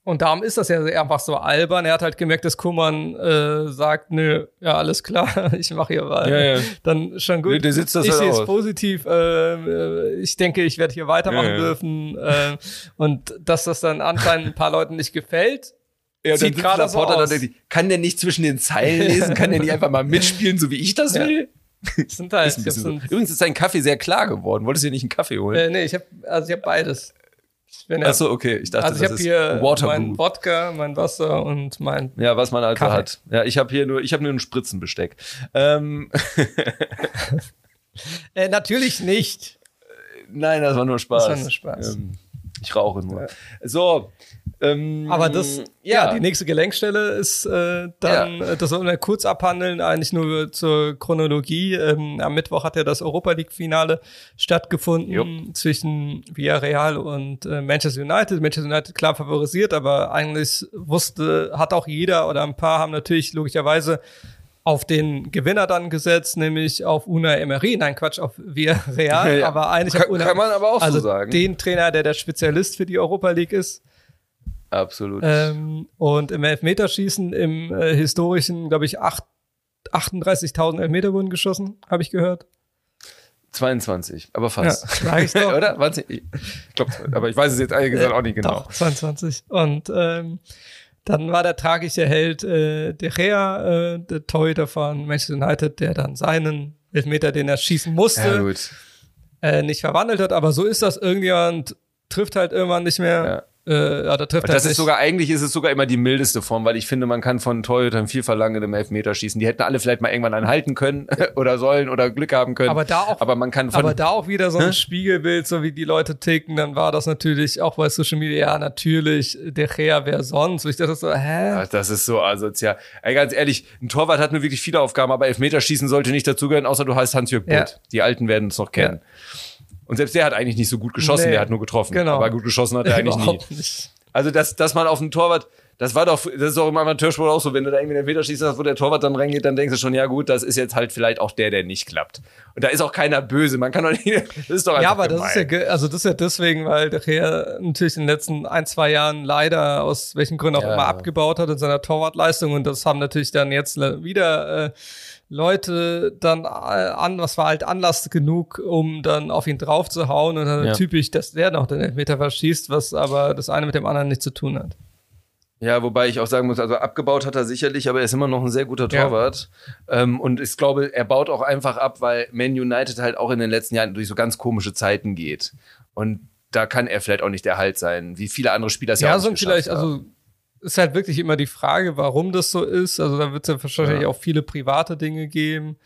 und darum ist das ja einfach so albern. Er hat halt gemerkt, dass Kummern äh, sagt, nö, ja, alles klar, ich mache hier weiter. Ja, ja. Dann schon gut. Der- der sitzt das ich halt sehe es positiv. Äh, äh, ich denke, ich werde hier weitermachen Ja, dürfen. Äh, und dass das dann anscheinend ein paar Leuten nicht gefällt, Ja, Sieht dann gerade so aus. denkt, kann der nicht zwischen den Zeilen lesen? Kann der nicht einfach mal mitspielen, so wie ich das will? Sind halt, Ist ein hab bisschen so Übrigens ist dein Kaffee sehr klar geworden. Wolltest du dir nicht einen Kaffee holen? äh, nee, ich habe also ich habe beides. Ja, Ach so, okay. Ich dachte, also ich habe hier Waterbrewed. mein Wodka, mein Wasser und mein Ja, was man also Kaffee. hat. Ja, ich habe hier nur, ich habe nur ein Spritzenbesteck. Ähm, äh, natürlich nicht. nein, das war nur Spaß. Das war nur Spaß. Ähm, ich rauche nur. So. Ähm, Aber das, ja, ja, die nächste Gelenkstelle ist äh, dann, äh, das wollen wir kurz abhandeln, eigentlich nur zur Chronologie. Ähm, am Mittwoch hat ja das Europa League-Finale stattgefunden Jupp. zwischen Villarreal und äh, Manchester United. Manchester United klar favorisiert, aber eigentlich wusste, hat auch jeder oder ein paar haben natürlich logischerweise auf den Gewinner dann gesetzt, nämlich auf Una Emery. Nein, Quatsch, auf Villarreal, Ja, aber eigentlich kann, auf Una kann man aber auch also so sagen. den Trainer, der der Spezialist für die Europa League ist. Absolut. Ähm, und im Elfmeterschießen im äh, historischen, glaube ich, acht- 38.000 Elfmeter wurden geschossen, habe ich gehört. 22, aber Ja, fast. sag ich's doch. Oder? Ich glaube, aber ich weiß es jetzt ehrlich gesagt auch nicht genau. Doch, 22. Und ähm, dann war der tragische Held äh, De Gea, äh, der Torhüter von Manchester United, der dann seinen Elfmeter, den er schießen musste, Ja, äh, nicht verwandelt hat. Aber so ist das. Irgendjemand trifft halt irgendwann nicht mehr. Äh, ja, da trifft Das ist sogar, eigentlich ist es sogar immer die mildeste Form, weil ich finde, man kann von Torhütern viel verlangen im Elfmeterschießen. Die hätten alle vielleicht mal irgendwann einen halten können oder sollen oder Glück haben können. Aber da auch- aber man kann von, Aber da auch wieder so ein Spiegelbild, so wie die Leute ticken, dann war das natürlich auch bei Social Media, ja, natürlich, der Gea, wer sonst? Und ich dachte so, hä? Ach, das ist so asozial. Ey, ganz ehrlich, ein Torwart hat nur wirklich viele Aufgaben, aber Elfmeterschießen sollte nicht dazugehören, außer du heißt Hans-Jörg Butt. Ja. Die Alten werden es noch kennen. Und selbst der hat eigentlich nicht so gut geschossen, Nee. der hat nur getroffen. Genau. Aber gut geschossen hat er eigentlich nie. Nicht. Also, dass, dass man auf einen Torwart, das war doch, das ist auch im Amateursport auch so, wenn du da irgendwie den Meter schießt, wo der Torwart dann reingeht, dann denkst du schon, ja gut, das ist jetzt halt vielleicht auch der, der nicht klappt. Und da ist auch keiner böse. Man kann doch nicht, das ist doch einfach Ja, aber das gemein. ist ja, also das ist ja deswegen, weil der Gea natürlich in den letzten ein, zwei Jahren leider aus welchen Gründen auch Ja. immer abgebaut hat in seiner Torwartleistung und das haben natürlich dann jetzt wieder äh, Leute dann äh, an, was war halt Anlass genug, um dann auf ihn drauf zu hauen und dann Ja. typisch, dass der noch den Elfmeter verschießt, was aber das eine mit dem anderen nichts zu tun hat. Ja, wobei ich auch sagen muss, also abgebaut hat er sicherlich, aber er ist immer noch ein sehr guter Ja. Torwart. Ähm, und ich glaube, er baut auch einfach ab, weil Man United halt auch in den letzten Jahren durch so ganz komische Zeiten geht. Und da kann er vielleicht auch nicht der Halt sein, wie viele andere Spieler es ja, Ja, auch so vielleicht, haben. also ist halt wirklich immer die Frage, warum das so ist. Also da wird es ja wahrscheinlich Ja. auch viele private Dinge geben.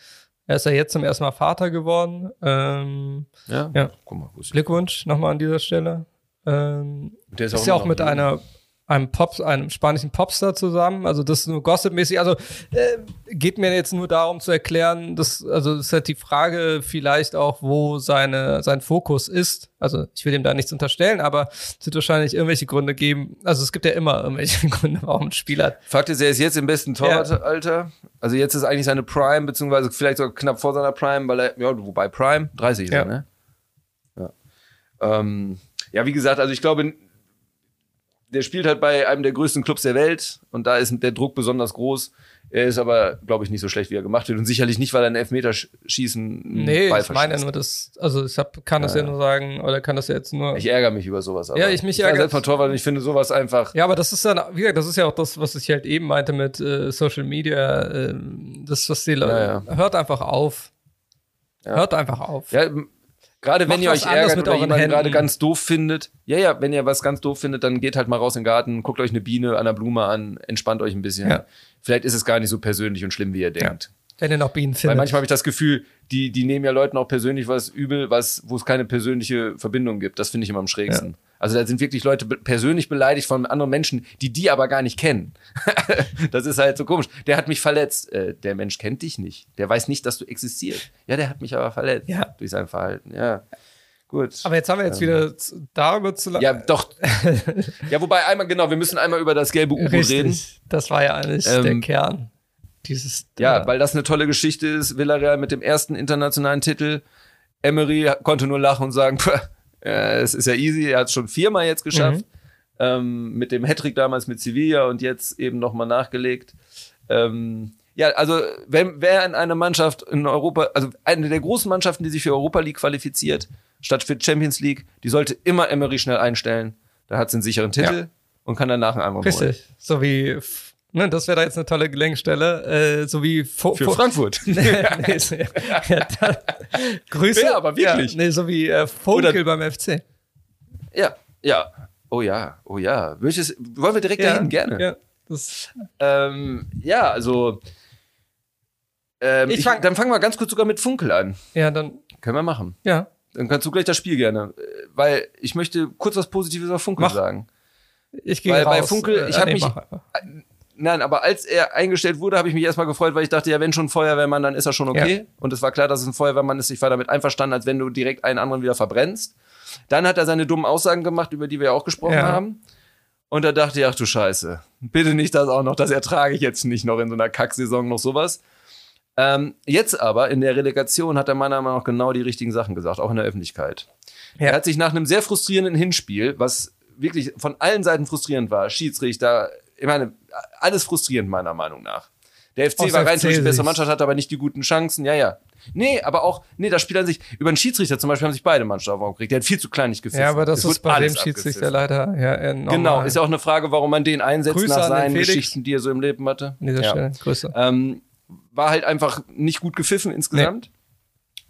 Er ist ja jetzt zum ersten Mal Vater geworden. Ähm, Ja, Ja. guck mal, ist Glückwunsch nochmal an dieser Stelle. Ähm, der ist ja auch noch- mit einer einem Pop, einem spanischen Popstar zusammen. Also das ist nur gossipmäßig. Also äh, geht mir jetzt nur darum zu erklären, dass also das ist halt die Frage vielleicht auch, wo seine sein Fokus ist. Also ich will ihm da nichts unterstellen, aber es wird wahrscheinlich irgendwelche Gründe geben. Also es gibt ja immer irgendwelche Gründe, warum ein Spieler Fakt ist, er ist jetzt im besten Torwartalter. Also jetzt ist eigentlich seine Prime, beziehungsweise vielleicht sogar knapp vor seiner Prime, weil er, ja, wobei Prime, 30 ist Ja. er, ne? Ja. Ähm, ja, wie gesagt, also ich glaube, der spielt halt bei einem der größten Clubs der Welt und da ist der Druck besonders groß. Er ist aber, glaube ich, nicht so schlecht, wie er gemacht wird. Und sicherlich nicht, weil er ein Elfmeterschießen Nee, ich meine nur das, also ich hab, kann das ja. ja. nur sagen, oder kann das ja jetzt nur. Ich ärgere mich über sowas. Aber ja, ich mich ich ärgere. selbst Torwart und ich finde sowas einfach. Ja, aber das ist dann, wie gesagt, das ist ja auch das, was ich halt eben meinte mit äh, Social Media. Äh, das, was die Leute, ja, ja. hört einfach auf. Hört einfach auf. Ja, Gerade wenn ihr euch ärgert oder jemanden gerade ganz doof findet. Ja, ja, wenn ihr was ganz doof findet, dann geht halt mal raus in den Garten, guckt euch eine Biene an der Blume an, entspannt euch ein bisschen. Ja. Vielleicht ist es gar nicht so persönlich und schlimm, wie ihr denkt. Ja. Wenn ihr noch Bienen findet. Weil manchmal habe ich das Gefühl, die, die nehmen ja Leuten auch persönlich was übel, was, wo es keine persönliche Verbindung gibt. Das finde ich immer am schrägsten. Ja. Also da sind wirklich Leute persönlich beleidigt von anderen Menschen, die die aber gar nicht kennen. das ist halt so komisch. Der hat mich verletzt. Äh, der Mensch kennt dich nicht. Der weiß nicht, dass du existierst. Ja, der hat mich aber verletzt. Ja. Durch sein Verhalten. Ja. Gut. Aber jetzt haben wir jetzt ähm. wieder darüber zu Ja, doch. ja, wobei einmal, genau, wir müssen einmal über das gelbe U-Boot reden. Das war ja eigentlich ähm, der Kern. Dieses, ja, äh, weil das eine tolle Geschichte ist. Villarreal mit dem ersten internationalen Titel. Emery konnte nur lachen und sagen, äh, es ist ja easy, er hat es schon viermal jetzt geschafft. Mhm. Ähm, mit dem Hattrick damals mit Sevilla und jetzt eben nochmal nachgelegt. Ähm, ja, also wenn, wer in einer Mannschaft in Europa, also eine der großen Mannschaften, die sich für Europa League qualifiziert, statt für Champions League, die sollte immer Emery schnell einstellen. Da hat sie einen sicheren Titel ja. und kann danach einen anderen Richtig. Holen. So wie Ne, das wäre da jetzt eine tolle Gelenkstelle, äh, so wie Fo für Frankfurt. nee, nee, so, ja, da, Grüße. Ja, aber wirklich. Ja, nee, so wie äh, Vogel beim FC. Ja, ja. Oh ja, oh ja. Welches, wollen wir direkt ja, dahin? Gerne. Ja, das ähm, ja also ähm, ich fang, ich, dann fangen wir ganz kurz sogar mit Funkel an. Ja, dann. Können wir machen. Ja. Dann kannst du gleich das Spiel gerne. Weil ich möchte kurz was Positives auf Funkel Mach. sagen. Ich gehe raus. Bei Funkel, ich äh, habe nee, mich. Nein, aber als er eingestellt wurde, habe ich mich erstmal gefreut, weil ich dachte, ja, wenn schon Feuerwehrmann, dann ist er schon okay. Ja. Und es war klar, dass es ein Feuerwehrmann ist. Ich war damit einverstanden, als wenn du direkt einen anderen wieder verbrennst. Dann hat er seine dummen Aussagen gemacht, über die wir ja auch gesprochen ja. haben. Und da dachte ich, ach du Scheiße, bitte nicht das auch noch, das ertrage ich jetzt nicht noch in so einer Kacksaison noch sowas. Ähm, jetzt aber in der Relegation hat er meiner Meinung nach genau die richtigen Sachen gesagt, auch in der Öffentlichkeit. Ja. Er hat sich nach einem sehr frustrierenden Hinspiel, was wirklich von allen Seiten frustrierend war, Schiedsrichter, ich meine, alles frustrierend meiner Meinung nach. Der FC Aus war rein die bessere Mannschaft, hat aber nicht die guten Chancen. Ja, ja. Nee, aber auch, nee, da spielt er sich, über den Schiedsrichter zum Beispiel haben sich beide Mannschaften aufgeregt. Der hat viel zu klein nicht gepfiffen. Ja, aber das, das ist bei dem Schiedsrichter leider, ja, enorm. Genau, ist ja auch eine Frage, warum man den einsetzt Grüße nach seinen Geschichten, die er so im Leben hatte. An dieser ja. Stelle, Grüße. Ähm, war halt einfach nicht gut gepfiffen insgesamt. Nee.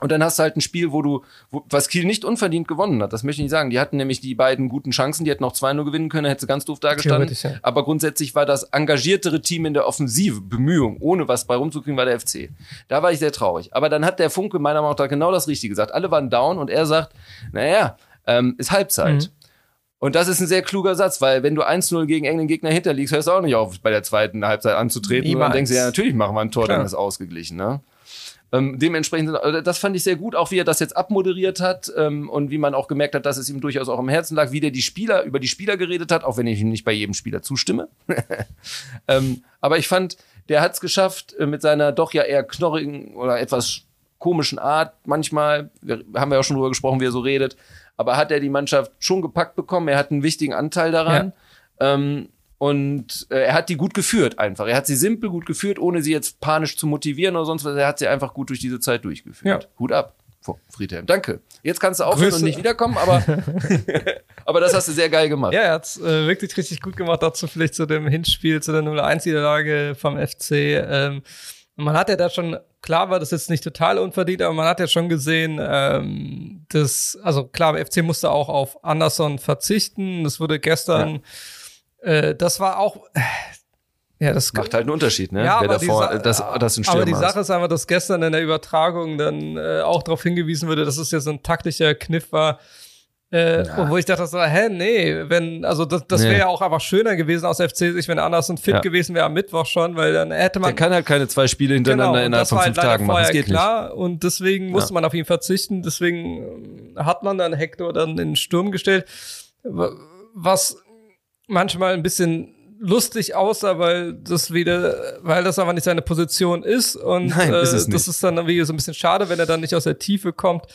Und dann hast du halt ein Spiel, wo du, wo, was Kiel nicht unverdient gewonnen hat. Das möchte ich nicht sagen. Die hatten nämlich die beiden guten Chancen, die hätten noch 2-0 gewinnen können, hätte sie ganz doof dargestanden. Ja. Aber grundsätzlich war das engagiertere Team in der Offensive, Bemühung, ohne was bei rumzukriegen, war der FC. Da war ich sehr traurig. Aber dann hat der Funke meiner Meinung nach genau das Richtige gesagt. Alle waren down und er sagt, naja, ähm, ist Halbzeit. Mhm. Und das ist ein sehr kluger Satz, weil wenn du 1-0 gegen irgendeinen Gegner hinterliegst, hörst du auch nicht auf, bei der zweiten Halbzeit anzutreten. Niemals. Und dann denkst du, ja, natürlich machen wir ein Tor, Klar. dann ist ausgeglichen. Ne? Ähm, dementsprechend, also das fand ich sehr gut, auch wie er das jetzt abmoderiert hat ähm, und wie man auch gemerkt hat, dass es ihm durchaus auch im Herzen lag, wie der die Spieler, über die Spieler geredet hat, auch wenn ich ihm nicht bei jedem Spieler zustimme. ähm, aber ich fand, der hat es geschafft, äh, mit seiner doch ja eher knorrigen oder etwas komischen Art manchmal, haben wir ja auch schon drüber gesprochen, wie er so redet, aber hat er die Mannschaft schon gepackt bekommen, er hat einen wichtigen Anteil daran. Ja. Ähm, und äh, er hat die gut geführt einfach. Er hat sie simpel gut geführt, ohne sie jetzt panisch zu motivieren oder sonst was. Er hat sie einfach gut durch diese Zeit durchgeführt. Ja. Hut ab, Friedhelm. Danke. Jetzt kannst du aufhören Grüße. und nicht wiederkommen, aber, aber das hast du sehr geil gemacht. Ja, er hat äh, wirklich richtig gut gemacht. Dazu vielleicht zu dem Hinspiel, zu der 0-1-Niederlage vom FC. Ähm, man hat ja da schon, klar war das jetzt nicht total unverdient, aber man hat ja schon gesehen, ähm, dass, also klar, der FC musste auch auf Anderson verzichten. Das wurde gestern ja äh, das war auch. Ja, das macht halt einen Unterschied, ne? Ja, Wer aber davor, die, das, das ein aber die Sache ist einfach, dass gestern in der Übertragung dann äh, auch darauf hingewiesen wurde, dass es ja so ein taktischer Kniff war, äh, ja. wo ich dachte so, hä, nee, wenn, also das, das nee. wäre ja auch einfach schöner gewesen aus FC-Sicht, wenn Anderson fit ja. gewesen wäre am Mittwoch schon, weil dann hätte man. Der kann halt keine zwei Spiele hintereinander genau, innerhalb von fünf halt Tagen machen. Das geht klar. Nicht. Und deswegen musste ja. man auf ihn verzichten. Deswegen hat man dann Hector dann in den Sturm gestellt. Was manchmal ein bisschen lustig aussah, weil das wieder, weil das aber nicht seine Position ist und Nein, äh, ist das ist dann irgendwie so ein bisschen schade, wenn er dann nicht aus der Tiefe kommt.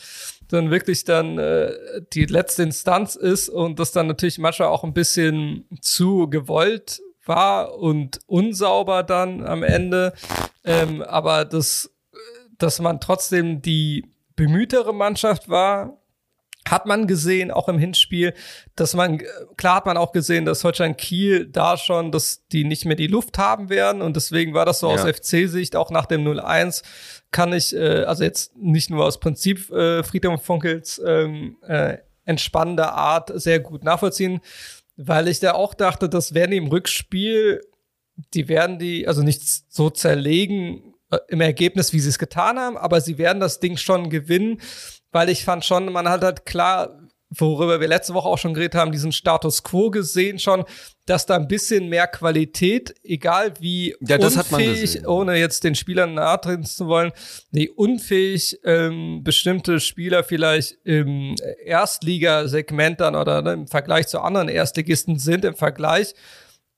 dann wirklich dann äh, die letzte Instanz ist und das dann natürlich manchmal auch ein bisschen zu gewollt war und unsauber dann am Ende. Ähm, aber das, dass man trotzdem die bemühtere Mannschaft war, hat man gesehen, auch im Hinspiel, dass man, klar hat man auch gesehen, dass Holstein Kiel da schon, dass die nicht mehr die Luft haben werden und deswegen war das so ja. aus FC-Sicht, auch nach dem 0-1 kann ich, äh, also jetzt nicht nur aus Prinzip äh, Friedhelm Funkels ähm, äh, entspannender Art sehr gut nachvollziehen, weil ich da auch dachte, das werden die im Rückspiel, die werden die, also nicht so zerlegen äh, im Ergebnis, wie sie es getan haben, aber sie werden das Ding schon gewinnen, weil ich fand schon, man hat halt klar worüber wir letzte Woche auch schon geredet haben, diesen Status quo gesehen schon, dass da ein bisschen mehr Qualität, egal wie ja, unfähig, ohne jetzt den Spielern nahe treten zu wollen, nee, unfähig ähm, bestimmte Spieler vielleicht im Erstligasegment dann oder ne, im Vergleich zu anderen Erstligisten sind, im Vergleich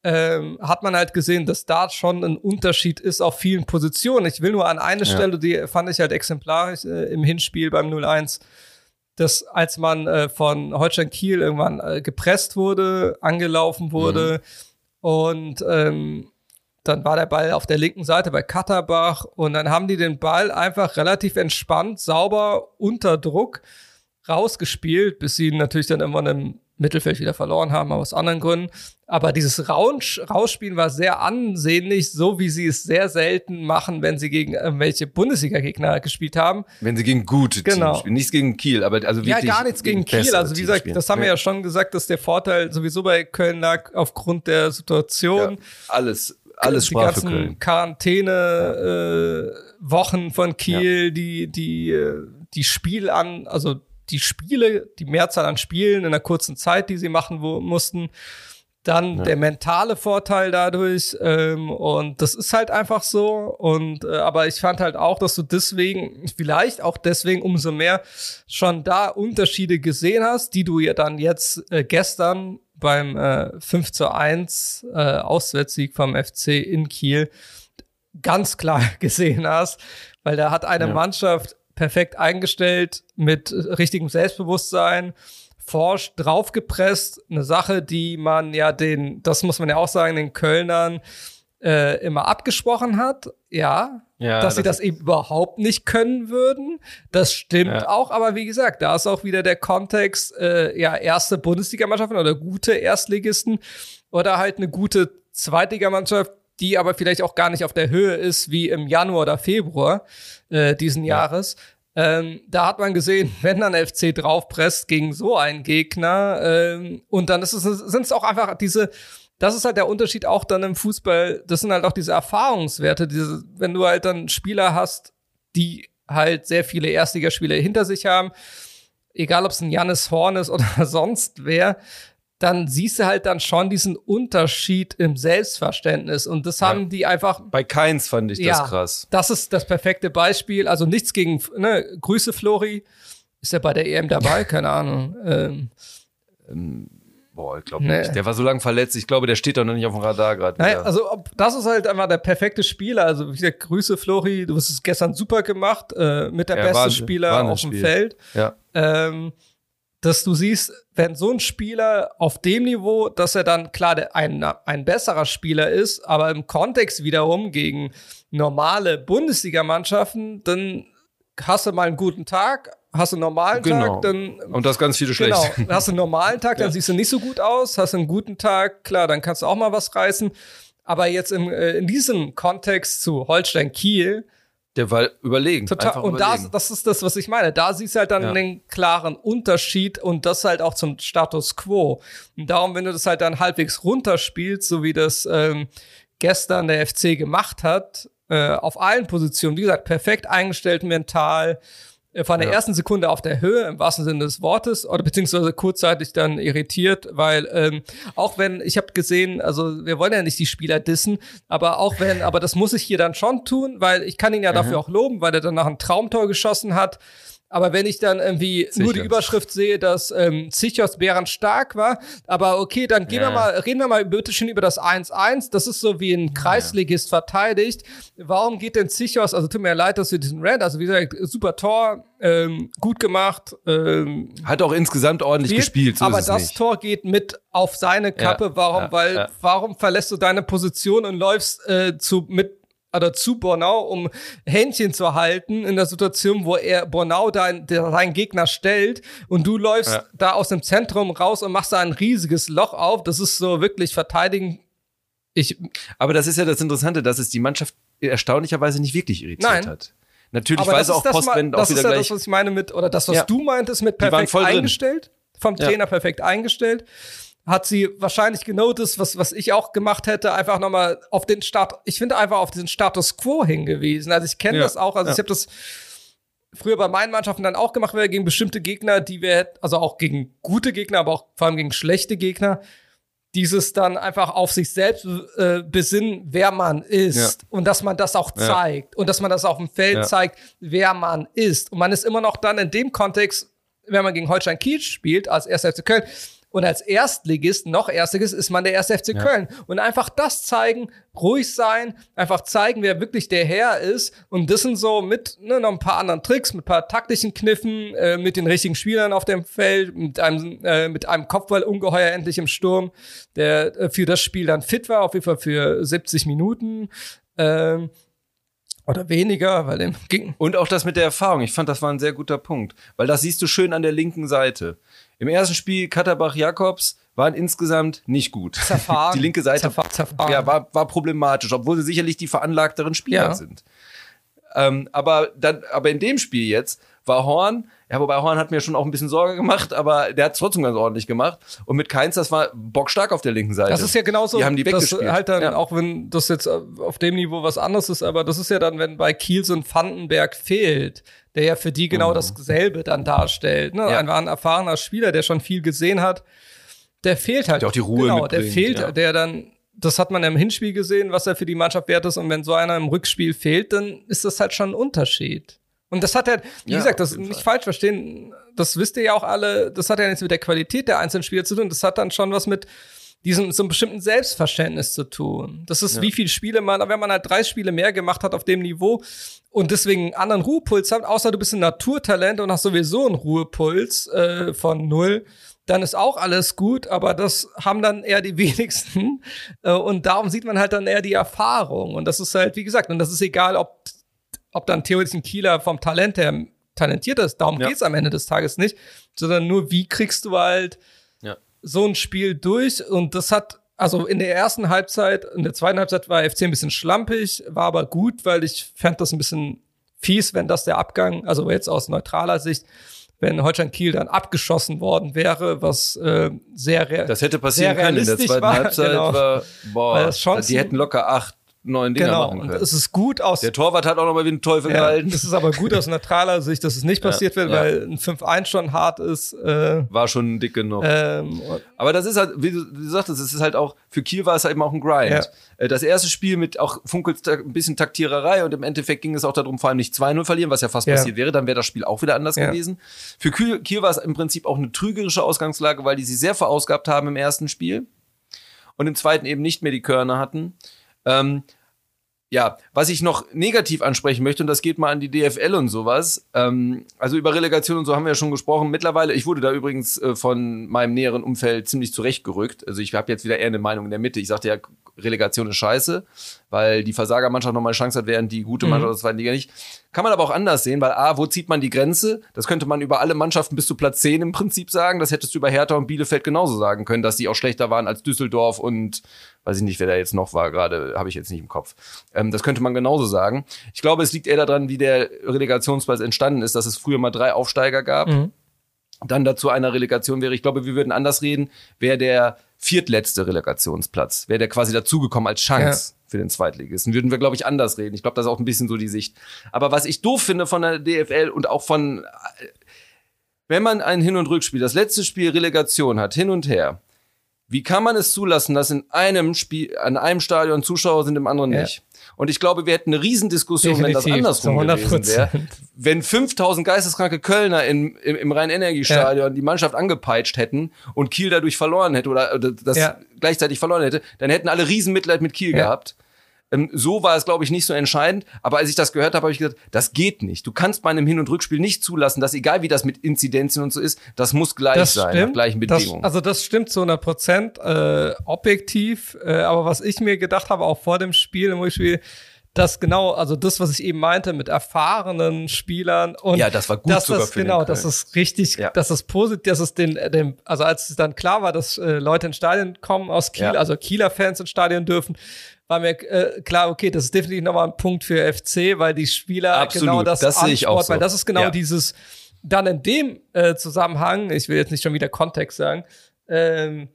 ähm, hat man halt gesehen, dass da schon ein Unterschied ist auf vielen Positionen. Ich will nur an eine ja. Stelle, die fand ich halt exemplarisch äh, im Hinspiel beim 0-1 dass als man äh, von Holstein Kiel irgendwann äh, gepresst wurde, angelaufen wurde mhm. und ähm, dann war der Ball auf der linken Seite bei Katterbach und dann haben die den Ball einfach relativ entspannt, sauber unter Druck rausgespielt, bis sie natürlich dann irgendwann im Mittelfeld wieder verloren haben, aber aus anderen Gründen. Aber dieses Raunsch, Rausspielen war sehr ansehnlich, so wie sie es sehr selten machen, wenn sie gegen irgendwelche Bundesliga-Gegner gespielt haben. Wenn sie gegen gute genau. Teams spielen, nichts gegen Kiel, aber also wirklich. Ja, gar nichts gegen, gegen Kiel. Also wie gesagt, das haben wir ja schon gesagt, dass der Vorteil sowieso bei Köln lag aufgrund der Situation. Ja, alles, alles die ganzen Quarantäne äh, Wochen von Kiel, ja. die die äh, die Spiel an, also die Spiele, die Mehrzahl an Spielen in einer kurzen Zeit, die sie machen mussten. Dann ja. der mentale Vorteil dadurch. Ähm, und das ist halt einfach so. Und äh, aber ich fand halt auch, dass du deswegen, vielleicht auch deswegen umso mehr schon da Unterschiede gesehen hast, die du ja dann jetzt äh, gestern beim äh, 5 zu 1 äh, Auswärtssieg vom FC in Kiel ganz klar gesehen hast, weil da hat eine ja. Mannschaft perfekt eingestellt, mit richtigem Selbstbewusstsein, forscht, draufgepresst. Eine Sache, die man ja den, das muss man ja auch sagen, den Kölnern äh, immer abgesprochen hat. Ja, ja dass das sie das eben überhaupt nicht können würden. Das stimmt ja. auch, aber wie gesagt, da ist auch wieder der Kontext, äh, ja, erste Bundesligamannschaften oder gute Erstligisten oder halt eine gute Zweitligamannschaft, die aber vielleicht auch gar nicht auf der Höhe ist wie im Januar oder Februar äh, diesen ja. Jahres. Ähm, da hat man gesehen, wenn dann FC draufpresst gegen so einen Gegner ähm, und dann sind es auch einfach diese, das ist halt der Unterschied auch dann im Fußball, das sind halt auch diese Erfahrungswerte, diese, wenn du halt dann Spieler hast, die halt sehr viele Erstligaspiele hinter sich haben, egal ob es ein Jannis Horn ist oder sonst wer, dann siehst du halt dann schon diesen Unterschied im Selbstverständnis. Und das haben ja. die einfach. Bei Keins fand ich ja, das krass. Das ist das perfekte Beispiel. Also nichts gegen, ne, Grüße Flori. Ist er bei der EM dabei? Keine Ahnung. Ähm, ähm, boah, ich glaube nee. nicht. Der war so lange verletzt. Ich glaube, der steht doch noch nicht auf dem Radar gerade. Naja, also das ist halt einfach der perfekte Spieler. Also wie gesagt, Grüße Flori. Du hast es gestern super gemacht. Äh, mit der ja, beste Spieler auf dem Feld. Ja. Ähm, dass du siehst, wenn so ein Spieler auf dem Niveau, dass er dann klar ein, ein besserer Spieler ist, aber im Kontext wiederum gegen normale Bundesligamannschaften, dann hast du mal einen guten Tag, hast du einen normalen genau. Tag, dann. Und das ganz viele schlecht. Genau. Hast du einen normalen Tag, dann ja. siehst du nicht so gut aus, hast du einen guten Tag, klar, dann kannst du auch mal was reißen. Aber jetzt im, äh, in diesem Kontext zu Holstein Kiel, der war überlegen. Total. und überlegen. das, das ist das, was ich meine. Da siehst du halt dann ja. den klaren Unterschied und das halt auch zum Status quo. Und darum, wenn du das halt dann halbwegs runterspielst, so wie das ähm, gestern der FC gemacht hat, äh, auf allen Positionen, wie gesagt, perfekt eingestellt mental, von der ja. ersten Sekunde auf der Höhe, im wahrsten Sinne des Wortes, oder beziehungsweise kurzzeitig dann irritiert, weil ähm, auch wenn, ich habe gesehen, also wir wollen ja nicht die Spieler dissen, aber auch wenn, aber das muss ich hier dann schon tun, weil ich kann ihn ja mhm. dafür auch loben, weil er dann nach ein Traumtor geschossen hat. Aber wenn ich dann irgendwie Sicher. nur die Überschrift sehe, dass ähm, Zichos Bären stark war, aber okay, dann gehen Ja. wir mal, reden wir mal bitte schön über das 1-1. Das ist so wie ein Kreisligist verteidigt. Warum geht denn Zichos, also tut mir leid, dass wir diesen Rand, also wie gesagt, super Tor, ähm, gut gemacht, ähm, Hat auch insgesamt ordentlich gespielt, so aber das nicht. Tor geht mit auf seine Kappe. Ja, warum? ja, Weil ja. warum verlässt du deine Position und läufst äh, zu mit oder zu Bornau, um Händchen zu halten in der Situation, wo er Bornau dein, deinen Gegner stellt und du läufst Ja. da aus dem Zentrum raus und machst da ein riesiges Loch auf. Das ist so wirklich verteidigen. Ich, Aber das ist ja das Interessante, dass es die Mannschaft erstaunlicherweise nicht wirklich irritiert Nein. hat. Natürlich aber ist auch das, mal, postwendend auch das ist wieder ja gleich. das, was ich meine mit, oder das, was Ja. du meintest, mit perfekt voll drin. eingestellt, vom Ja. Trainer perfekt eingestellt. Hat sie wahrscheinlich das, was, was ich auch gemacht hätte, einfach nochmal auf den Start, ich finde einfach auf diesen Status Quo hingewiesen. Also ich kenne Ja. das auch, also Ja. ich habe das früher bei meinen Mannschaften dann auch gemacht, weil gegen bestimmte Gegner, die wir, also auch gegen gute Gegner, aber auch vor allem gegen schlechte Gegner, dieses dann einfach auf sich selbst äh, besinnen, wer man ist Ja. und dass man das auch zeigt und dass man das auf dem Feld zeigt, wer man ist. Und man ist immer noch dann in dem Kontext, wenn man gegen Holstein Kiel spielt, als 1. FC Köln und als Erstligist, noch Erstligist, ist man der 1. FC Ja. Köln. Und einfach das zeigen, ruhig sein, einfach zeigen, wer wirklich der Herr ist. Und das sind so mit ne, noch ein paar anderen Tricks, mit ein paar taktischen Kniffen, äh, mit den richtigen Spielern auf dem Feld, mit einem, äh, mit einem Kopfballungeheuer endlich im Sturm, der äh, für das Spiel dann fit war, auf jeden Fall für 70 Minuten. Ähm, oder weniger, weil dem ging. Und auch das mit der Erfahrung. Ich fand, das war ein sehr guter Punkt. Weil das siehst du schön an der linken Seite. Im ersten Spiel Katterbach-Jakobs waren insgesamt nicht gut. Zerfahren. Die linke Seite Zerfa- zerfahren. ja, war, war problematisch, obwohl sie sicherlich die veranlagteren Spieler Ja. sind. Ähm, aber, dann, aber in dem Spiel jetzt war Horn, ja, wobei Horn hat mir schon auch ein bisschen Sorge gemacht, aber der hat es trotzdem ganz ordentlich gemacht. Und mit Keins, das war bockstark auf der linken Seite. Das ist ja genauso, Die haben die das weggespielt. halt dann, Ja. auch wenn das jetzt auf dem Niveau was anderes ist, aber das ist ja dann, wenn bei Kiel so ein Vandenberg fehlt, der ja für die genau dasselbe dann darstellt. Ne? Mhm. Ja. Ein, war ein erfahrener Spieler, der schon viel gesehen hat, der fehlt halt. Der auch die Ruhe Genau, der fehlt, ja. der dann, das hat man im Hinspiel gesehen, was er für die Mannschaft wert ist. Und wenn so einer im Rückspiel fehlt, dann ist das halt schon ein Unterschied. Und das hat ja, wie Ja, gesagt, das nicht falsch verstehen, das wisst ihr ja auch alle, das hat ja nichts mit der Qualität der einzelnen Spieler zu tun, das hat dann schon was mit diesem so einem bestimmten Selbstverständnis zu tun. Das ist, Ja. wie viele Spiele man, wenn man halt drei Spiele mehr gemacht hat auf dem Niveau und deswegen einen anderen Ruhepuls hat, außer du bist ein Naturtalent und hast sowieso einen Ruhepuls äh, von null, dann ist auch alles gut, aber das haben dann eher die wenigsten. Äh, und darum sieht man halt dann eher die Erfahrung. Und das ist halt, wie gesagt, und das ist egal, ob, ob dann theoretisch ein Kieler vom Talent her talentiert ist. Darum Ja. geht's am Ende des Tages nicht, sondern nur, wie kriegst du halt. So ein Spiel durch. Und das hat, also in der ersten Halbzeit, in der zweiten Halbzeit war FC ein bisschen schlampig, war aber gut, weil ich fand das ein bisschen fies, wenn das der Abgang, also jetzt aus neutraler Sicht, wenn Holstein Kiel dann abgeschossen worden wäre, was äh, sehr real- Das hätte passieren können in der zweiten war, Halbzeit. genau. War, boah, Chancen- die hätten locker acht, neun Dinger genau. machen Und können. es ist gut aus Der Torwart hat auch noch mal wie ein Teufel ja, gehalten. es ist aber gut aus neutraler Sicht, dass es nicht passiert wird, ja. weil ein 5-1 schon hart ist. Äh, War schon dick genug. ähm, und- Aber das ist halt, wie du, wie du sagtest, es ist halt auch, für Kiel war es halt eben auch ein Grind. Ja. Äh, Das erste Spiel mit auch funkelt ein bisschen Taktiererei und im Endeffekt ging es auch darum, vor allem nicht 2-0 verlieren, was ja fast Ja. passiert wäre, dann wäre das Spiel auch wieder anders Ja. gewesen. Für Kiel, Kiel war es im Prinzip auch eine trügerische Ausgangslage, weil die sie sehr verausgabt haben im ersten Spiel und im zweiten eben nicht mehr die Körner hatten. Ähm, ja, was ich noch negativ ansprechen möchte, und das geht mal an die DFL und sowas, ähm, also über Relegation und so haben wir ja schon gesprochen. Mittlerweile, ich wurde da übrigens äh, von meinem näheren Umfeld ziemlich zurechtgerückt. Also ich habe jetzt wieder eher eine Meinung in der Mitte. Ich sagte ja, Relegation ist scheiße, weil die Versagermannschaft nochmal eine Chance hat, während die gute Mannschaft aus der zweiten Liga nicht. Kann man aber auch anders sehen, weil A, wo zieht man die Grenze? Das könnte man über alle Mannschaften bis zu Platz 10 im Prinzip sagen. Das hättest du über Hertha und Bielefeld genauso sagen können, dass die auch schlechter waren als Düsseldorf und weiß ich nicht, wer da jetzt noch war, gerade habe ich jetzt nicht im Kopf. Ähm, das könnte man genauso sagen. Ich glaube, es liegt eher daran, wie der Relegationsplatz entstanden ist, dass es früher mal drei Aufsteiger gab. Dann dazu einer Relegation wäre. Ich glaube, wir würden anders reden, wäre der viertletzte Relegationsplatz, wäre der quasi dazugekommen als Chance für den Zweitligisten. Würden wir, glaube ich, anders reden. Ich glaube, das ist auch ein bisschen so die Sicht. Aber was ich doof finde von der DFL und auch von, wenn man ein Hin- und Rückspiel, das letzte Spiel Relegation hat, hin und her, Wie kann man es zulassen, dass in einem Spiel, an einem Stadion Zuschauer sind, im anderen Ja. nicht? Und ich glaube, wir hätten eine Riesendiskussion, wenn das andersrum gewesen wäre. 100%. Wenn 5000 geisteskranke Kölner in, im, im Rhein-Energiestadion die Mannschaft angepeitscht hätten und Kiel dadurch verloren hätte oder, oder das Ja. gleichzeitig verloren hätte, dann hätten alle Riesenmitleid mit Kiel Ja. gehabt. Ähm, so war es, glaube ich, nicht so entscheidend. Aber als ich das gehört habe, habe ich gesagt, das geht nicht. Du kannst bei einem Hin- und Rückspiel nicht zulassen, dass egal wie das mit Inzidenzien und so ist, das muss gleich Das sein, nach stimmt. gleichen Bedingungen. Das, also das stimmt zu 100 Prozent äh, objektiv. Äh, aber was ich mir gedacht habe, auch vor dem Spiel, im Rückspiel, dass genau, also das, was ich eben meinte, mit erfahrenen Spielern und Ja, das war gut dass sogar das, für genau, Köln. das ist richtig, Ja. dass es positiv, dass es den, dem, also als es dann klar war, dass äh, Leute ins Stadion kommen aus Kiel, Ja. also Kieler Fans ins Stadion dürfen, war mir äh, klar, okay, das ist definitiv nochmal ein Punkt für FC, weil die Spieler Absolut, genau das, das sehe ich auch so. weil das ist genau Ja. dieses, dann in dem äh, Zusammenhang, ich will jetzt nicht schon wieder Kontext sagen, ähm,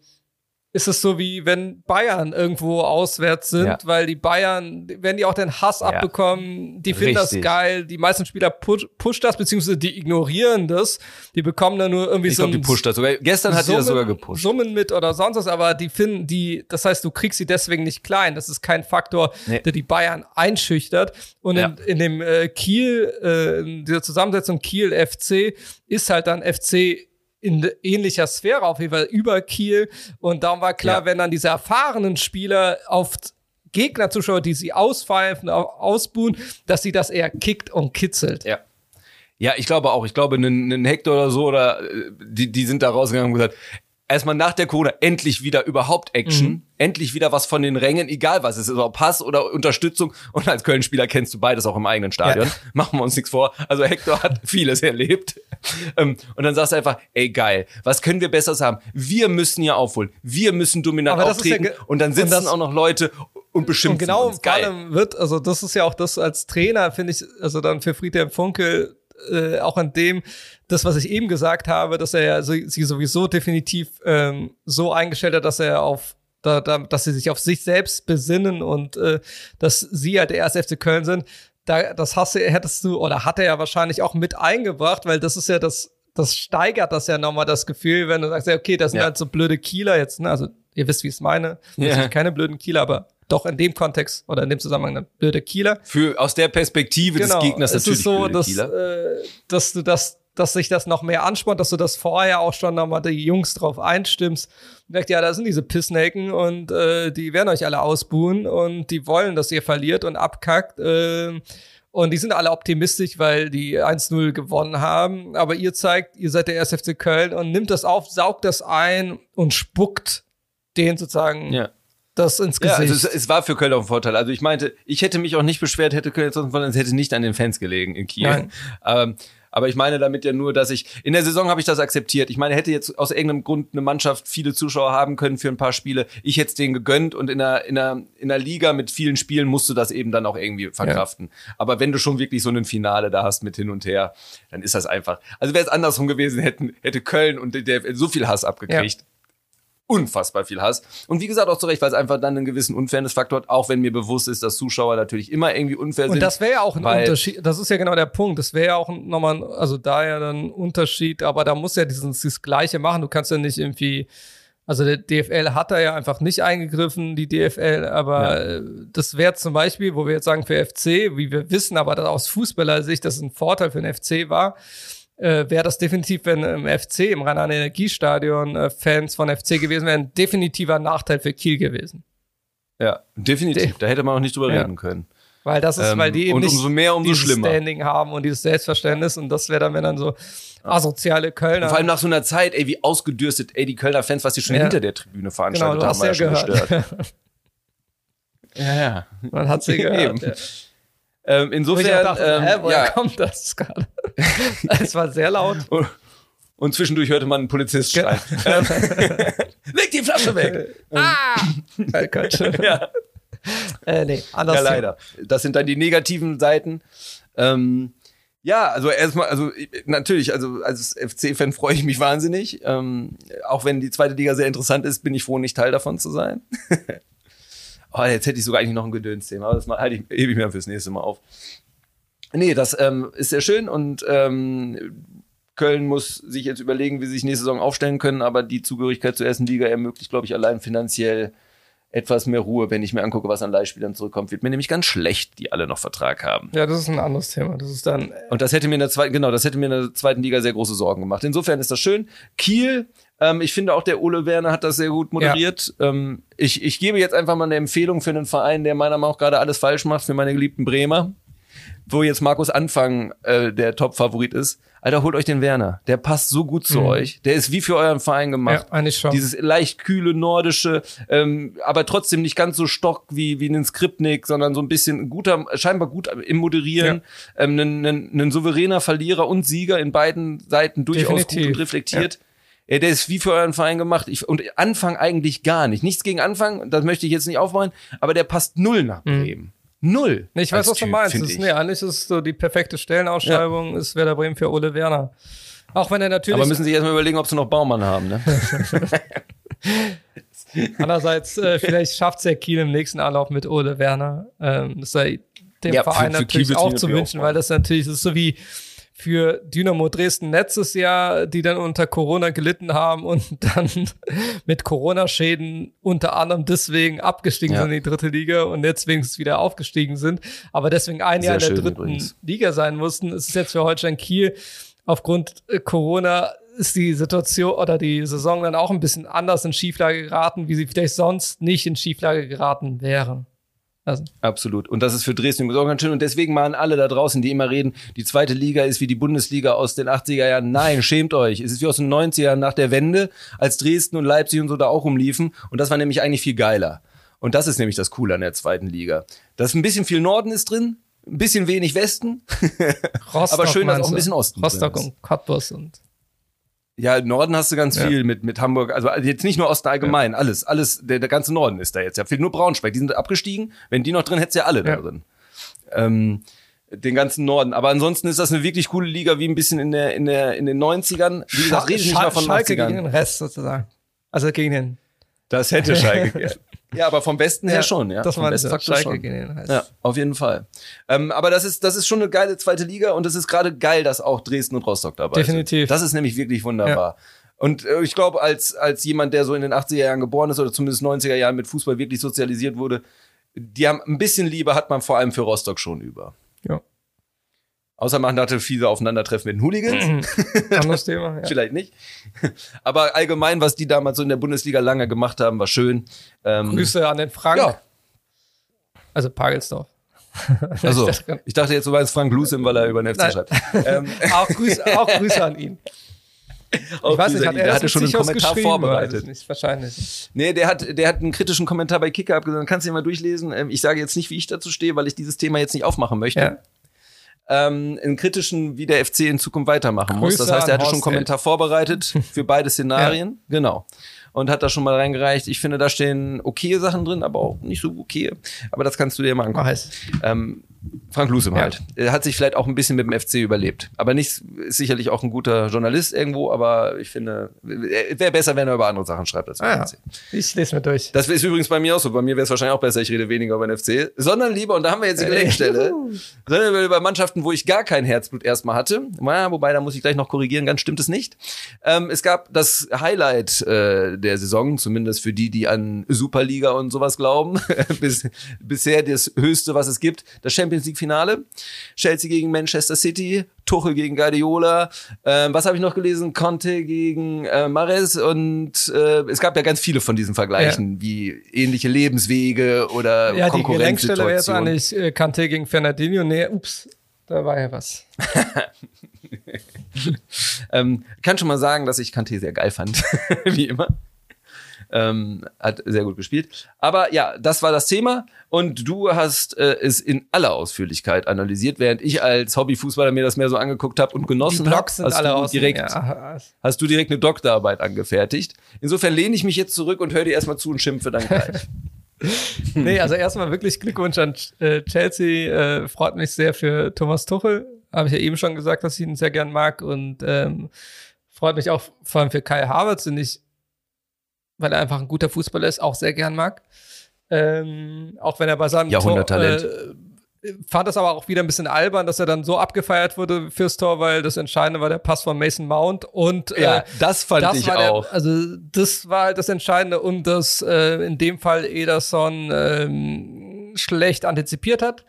ist es so wie wenn Bayern irgendwo auswärts sind, Ja. weil die Bayern, wenn die auch den Hass Ja. abbekommen, die finden das Richtig. geil, die meisten Spieler push, push das, beziehungsweise die ignorieren das, die bekommen dann nur irgendwie ich so glaube, die ein pusht das sogar. Gestern hat sie das sogar gepusht. Summen mit oder sonst was, aber die finden die, das heißt, du kriegst sie deswegen nicht klein. Das ist kein Faktor, Nee. der die Bayern einschüchtert. Und Ja. in, in dem äh, Kiel, äh, in dieser Zusammensetzung Kiel FC ist halt dann FC in ähnlicher Sphäre auf jeden Fall über Kiel. Und darum war klar, Ja. wenn dann diese erfahrenen Spieler auf Gegnerzuschauer, die sie auspfeifen, au- ausbuhen, dass sie das eher kickt und kitzelt. Ja. Ja, ich glaube auch. Ich glaube, einen, einen Hector oder so, oder äh, die, die sind da rausgegangen und gesagt, erstmal nach der Corona endlich wieder überhaupt Action, Mhm. endlich wieder was von den Rängen, egal was es ist, ob Pass oder Unterstützung. Und als Köln-Spieler kennst du beides auch im eigenen Stadion. Ja. Machen wir uns nichts vor. Also Hector hat vieles erlebt. Ähm, Und dann sagst du einfach, ey geil, was können wir Besseres haben? Wir müssen hier aufholen. Wir müssen dominant Aber ja auftreten. ge- und dann und sitzen das- auch noch Leute und beschimpfen Und genau uns. vor Geil. allem wird, also das ist ja auch das als Trainer, finde ich, also dann für Friedhelm Funkel, äh, auch an dem, das, was ich eben gesagt habe, dass er ja so, sie sowieso definitiv ähm, so eingestellt hat, dass er auf da, da, dass sie sich auf sich selbst besinnen und äh, dass sie halt der erste FC Köln sind. Da, das hast du, hättest du, oder hat er ja wahrscheinlich auch mit eingebracht, weil das ist ja das, das steigert das ja nochmal das Gefühl, wenn du sagst, okay, das sind Ja. halt so blöde Kieler jetzt, ne? Also ihr wisst, wie ich es meine. Ja. Natürlich keine blöden Kieler, aber doch in dem Kontext oder in dem Zusammenhang eine blöde Kieler. Für, aus der Perspektive des Gegners Genau. es natürlich ist so, blöde dass, Kieler. äh, dass du das, dass sich das noch mehr anspornt, dass du das vorher auch schon nochmal die Jungs drauf einstimmst. Und sagt, ja, da sind diese Pissnaken und äh, die werden euch alle ausbuhen und die wollen, dass ihr verliert und abkackt. Äh, und die sind alle optimistisch, weil die 1-0 gewonnen haben. Aber ihr zeigt, ihr seid der 1. FC Köln und nimmt das auf, saugt das ein und spuckt den sozusagen Ja. Das ins Ja, Gesicht. also es, es war für Köln auch ein Vorteil. Also ich meinte, ich hätte mich auch nicht beschwert, hätte Köln jetzt sonst es hätte nicht an den Fans gelegen in Kiel. Ähm, aber ich meine damit ja nur, dass ich in der Saison habe ich das akzeptiert. Ich meine, hätte jetzt aus irgendeinem Grund eine Mannschaft viele Zuschauer haben können für ein paar Spiele. Ich hätte es denen gegönnt und in einer, in, einer, in einer Liga mit vielen Spielen musst du das eben dann auch irgendwie verkraften. Aber wenn du schon wirklich so ein Finale da hast mit hin und her, dann ist das einfach. Also wäre es andersrum gewesen, hätten, hätte Köln und der so viel Hass abgekriegt. Unfassbar viel Hass. Und wie gesagt, auch zu Recht, weil es einfach dann einen gewissen Unfairness-Faktor hat, auch wenn mir bewusst ist, dass Zuschauer natürlich immer irgendwie unfair sind. Und das wäre ja auch ein Unterschied. Das ist ja genau der Punkt. Das wäre ja auch nochmal, also da ja dann ein Unterschied, aber da muss ja dieses, dieses Gleiche machen. Du kannst ja nicht irgendwie, also der DFL hat da ja einfach nicht eingegriffen, die DFL, aber äh, das wäre zum Beispiel, wo wir jetzt sagen für FC, wie wir wissen, aber das aus Fußballersicht, das ein Vorteil für den FC war, äh, wäre das definitiv, wenn im FC, im Rhein-Energiestadion, äh, Fans von FC gewesen wären, ein definitiver Nachteil für Kiel gewesen. Ja, definitiv. Da hätte man auch nicht drüber Ja. reden können. Weil das ist, Ähm, weil die eben und nicht umso mehr, umso dieses schlimmer. Standing haben und dieses Selbstverständnis und das wäre dann, wenn dann so asoziale Kölner. Vor allem nach so einer Zeit, ey, wie ausgedürstet, ey, die Kölner Fans, was die schon Ja. hinter der Tribüne genau, veranstaltet du haben, ja ja schon gehört. gestört. Ja, ja. Man hat sie gehört. Ähm, insofern, dachte, ähm, hä, woher ja. kommt das gerade? es war sehr laut. Und, und zwischendurch hörte man einen Polizist schreien. ähm, leg die Flasche weg! ah! Oh Gott. ja. äh, nee, anders. Ja, leider. Das sind dann die negativen Seiten. Ähm, ja, also erstmal, also ich- natürlich, also als FC-Fan freue ich mich wahnsinnig. Ähm, auch wenn die zweite Liga sehr interessant ist, bin ich froh, nicht Teil davon zu sein. Oh, jetzt hätte ich sogar eigentlich noch ein Gedönsthema, aber das halte ich, hebe ich mir fürs nächste Mal auf. Nee, das ähm, ist sehr schön und ähm, Köln muss sich jetzt überlegen, wie sie sich nächste Saison aufstellen können, aber die Zugehörigkeit zur ersten Liga ermöglicht, glaube ich, allein finanziell etwas mehr Ruhe, wenn ich mir angucke, was an Leihspielern zurückkommt. Wird mir nämlich ganz schlecht, die alle noch Vertrag haben. Ja, das ist ein anderes Thema. Das ist dann. Und das hätte mir in der zweiten, genau, das hätte mir in der zweiten Liga sehr große Sorgen gemacht. Insofern ist das schön. Kiel, ähm, ich finde auch der Ole Werner hat das sehr gut moderiert. Ja. Ähm, ich, ich gebe jetzt einfach mal eine Empfehlung für einen Verein, der meiner Meinung nach gerade alles falsch macht, für meine geliebten Bremer wo jetzt Markus Anfang äh, der Top-Favorit ist. Alter, holt euch den Werner. Der passt so gut zu mhm. euch. Der ist wie für euren Verein gemacht. Ja, eigentlich schon. Dieses leicht kühle, nordische, ähm, aber trotzdem nicht ganz so stock wie, wie ein Skripnik, sondern so ein bisschen guter, scheinbar gut im Moderieren. Ja. Ähm, ein, ein, ein souveräner Verlierer und Sieger in beiden Seiten durchaus Definitiv. gut und reflektiert. Ja. Der ist wie für euren Verein gemacht. Ich, und Anfang eigentlich gar nicht. Nichts gegen Anfang, das möchte ich jetzt nicht aufmachen, aber der passt null nach mhm. Bremen. Mhm. Null. Ich weiß, was typ, du meinst. Ist, nee, eigentlich ist so die perfekte Stellenausschreibung ja. ist Werder Bremen für Ole Werner. Auch wenn er natürlich. Aber müssen sich erstmal überlegen, ob sie noch Baumann haben, ne? Andererseits, äh, vielleicht schafft es ja Kiel im nächsten Anlauf mit Ole Werner. Ähm, das sei dem ja, Verein für, für natürlich auch zu wünschen, auch weil das natürlich das ist so wie für Dynamo Dresden letztes Jahr, die dann unter Corona gelitten haben und dann mit Corona-Schäden unter anderem deswegen abgestiegen ja. sind in die dritte Liga und jetzt wenigstens wieder aufgestiegen sind, aber deswegen ein Sehr Jahr in der dritten übrigens. Liga sein mussten. Es ist jetzt für Holstein Kiel aufgrund äh, Corona ist die Situation oder die Saison dann auch ein bisschen anders in Schieflage geraten, wie sie vielleicht sonst nicht in Schieflage geraten wäre. Also. Absolut. Und das ist für Dresden auch ganz schön. Und deswegen machen alle da draußen, die immer reden, die zweite Liga ist wie die Bundesliga aus den 80er Jahren. Nein, schämt euch. Es ist wie aus den 90er Jahren nach der Wende, als Dresden und Leipzig und so da auch rumliefen. Und das war nämlich eigentlich viel geiler. Und das ist nämlich das Coole an der zweiten Liga. Das ein bisschen viel Norden ist drin, ein bisschen wenig Westen. Rostock, aber schön, dass auch ein bisschen Osten Rostock und Cottbus und ja, Norden hast du ganz ja. viel mit, mit Hamburg. Also jetzt nicht nur Osten allgemein, ja. alles, alles, der, der ganze Norden ist da jetzt. Ja, fehlt nur Braunschweig. Die sind abgestiegen. Wenn die noch drin, hättest du ja alle ja. da drin. Ähm, den ganzen Norden. Aber ansonsten ist das eine wirklich coole Liga, wie ein bisschen in der, in der, in den 90ern. Wie gesagt, rede ich nicht mal von Schalke 80ern. gegen den Rest sozusagen. Also gegen den. Das hätte Schalke Ja, aber vom Westen her schon, ja. Das war das Schalke schon. gegen Rest. Ja, auf jeden Fall. Ähm, aber das ist, das ist schon eine geile zweite Liga und es ist gerade geil, dass auch Dresden und Rostock dabei Definitiv. sind. Das ist nämlich wirklich wunderbar. Ja. Und äh, ich glaube, als, als jemand, der so in den 80er Jahren geboren ist oder zumindest 90er Jahren mit Fußball wirklich sozialisiert wurde, die haben ein bisschen Liebe hat man vor allem für Rostock schon über. Ja. Außer man hatte viele Aufeinandertreffen mit den Hooligans. Anderes Thema, ja. Vielleicht nicht. Aber allgemein, was die damals so in der Bundesliga lange gemacht haben, war schön. Ähm, Grüße an den Frank. Ja. Also Pagelsdorf. Also, ich dachte jetzt, du meinst Frank Lusim, weil er über den FC schreibt. Ähm. Auch, Grüße, auch Grüße an ihn. ich weiß nicht, hat er der hatte schon einen Kommentar vorbereitet. Nicht, wahrscheinlich. Nee, der hat, der hat einen kritischen Kommentar bei Kicker abgesagt. Kannst du ihn mal durchlesen. Ähm, ich sage jetzt nicht, wie ich dazu stehe, weil ich dieses Thema jetzt nicht aufmachen möchte. Ja. Ähm, einen kritischen, wie der FC in Zukunft weitermachen Grüße muss. Das heißt, er hatte schon einen Kommentar vorbereitet für beide Szenarien. Ja. Genau und hat da schon mal reingereicht. Ich finde, da stehen okay Sachen drin, aber auch nicht so okay. Aber das kannst du dir mal angucken. Ähm, Frank Lusem ja. halt. Er hat sich vielleicht auch ein bisschen mit dem FC überlebt. Aber nicht, ist sicherlich auch ein guter Journalist irgendwo, aber ich finde, wäre besser, wenn er über andere Sachen schreibt als ah, ja. FC. Ich lese mir durch. Das ist übrigens bei mir auch so. Bei mir wäre es wahrscheinlich auch besser, ich rede weniger über den FC, sondern lieber, und da haben wir jetzt die Gelenkstelle, sondern über Mannschaften, wo ich gar kein Herzblut erstmal hatte. Ja, wobei, da muss ich gleich noch korrigieren, ganz stimmt es nicht. Ähm, es gab das Highlight äh, der Saison, zumindest für die, die an Superliga und sowas glauben. Bis, bisher das Höchste, was es gibt. Das Champions League Finale. Chelsea gegen Manchester City, Tuchel gegen Guardiola. Ähm, was habe ich noch gelesen? Conte gegen äh, Mares und äh, es gab ja ganz viele von diesen Vergleichen, ja. wie ähnliche Lebenswege oder ja, Konkurrenzsituationen. Ja, die wäre jetzt eigentlich äh, Conte gegen Fernandinho. Nee, ups, da war ja was. ähm, kann schon mal sagen, dass ich Kante sehr geil fand, wie immer. Ähm, hat sehr gut gespielt. Aber ja, das war das Thema und du hast äh, es in aller Ausführlichkeit analysiert, während ich als Hobbyfußballer mir das mehr so angeguckt habe und genossen habe. Hast, alle du direkt, ja. hast du direkt eine Doktorarbeit angefertigt. Insofern lehne ich mich jetzt zurück und höre dir erstmal zu und schimpfe dann gleich. nee, also erstmal wirklich Glückwunsch an äh, Chelsea. Äh, freut mich sehr für Thomas Tuchel. Habe ich ja eben schon gesagt, dass ich ihn sehr gern mag und ähm, freut mich auch vor allem für Kai Havertz, den ich weil er einfach ein guter Fußballer ist, auch sehr gern mag. Ähm, auch wenn er bei seinem Jahrhunderttalent. Tor, äh, fand das aber auch wieder ein bisschen albern, dass er dann so abgefeiert wurde fürs Tor, weil das Entscheidende war der Pass von Mason Mount und ja, äh, das fand das ich auch. Der, also das war halt das Entscheidende und dass äh, in dem Fall Ederson ähm, schlecht antizipiert hat.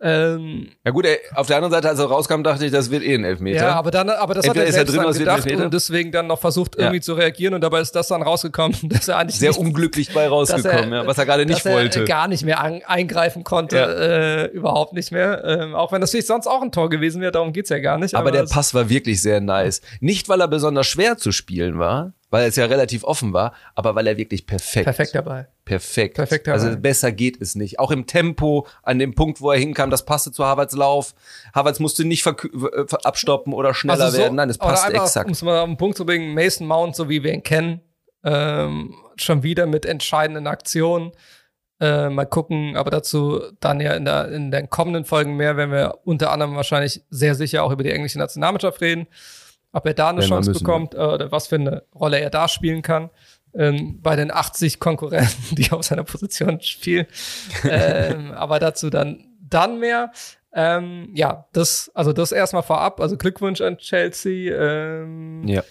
Ähm, ja gut, ey, auf der anderen Seite, als er rauskam, dachte ich, das wird eh ein Elfmeter. Ja, aber dann, aber das Entweder hat er selbst er drin, dann gedacht und deswegen dann noch versucht irgendwie ja. zu reagieren und dabei ist das dann rausgekommen, dass er eigentlich sehr nicht, unglücklich bei rausgekommen, er, ja, was er gerade nicht wollte, er gar nicht mehr an, eingreifen konnte, ja. äh, überhaupt nicht mehr. Ähm, auch wenn das natürlich sonst auch ein Tor gewesen wäre, darum geht's ja gar nicht. Aber, aber der Pass war wirklich sehr nice. Nicht, weil er besonders schwer zu spielen war, weil es ja relativ offen war, aber weil er wirklich perfekt. Perfekt dabei. Perfekt. Perfekt dabei. Also besser geht es nicht. Auch im Tempo, an dem Punkt, wo er hinkam, das passte zu Havertz Lauf. Havertz musste nicht abstoppen oder schneller also so, werden. Nein, es passt einfach, exakt. Um es mal auf den Punkt zu bringen, Mason Mount, so wie wir ihn kennen, ähm, schon wieder mit entscheidenden Aktionen. Äh, mal gucken, aber dazu dann ja in, der, in den kommenden Folgen mehr, wenn wir unter anderem wahrscheinlich sehr sicher auch über die englische Nationalmannschaft reden ob er da eine Chance bekommt äh, oder was für eine Rolle er da spielen kann. Ähm, bei den 80 Konkurrenten, die auf seiner Position spielen. ähm, aber dazu dann, dann mehr. Ähm, ja, das, also das erstmal vorab. Also Glückwunsch an Chelsea. Ähm, ja.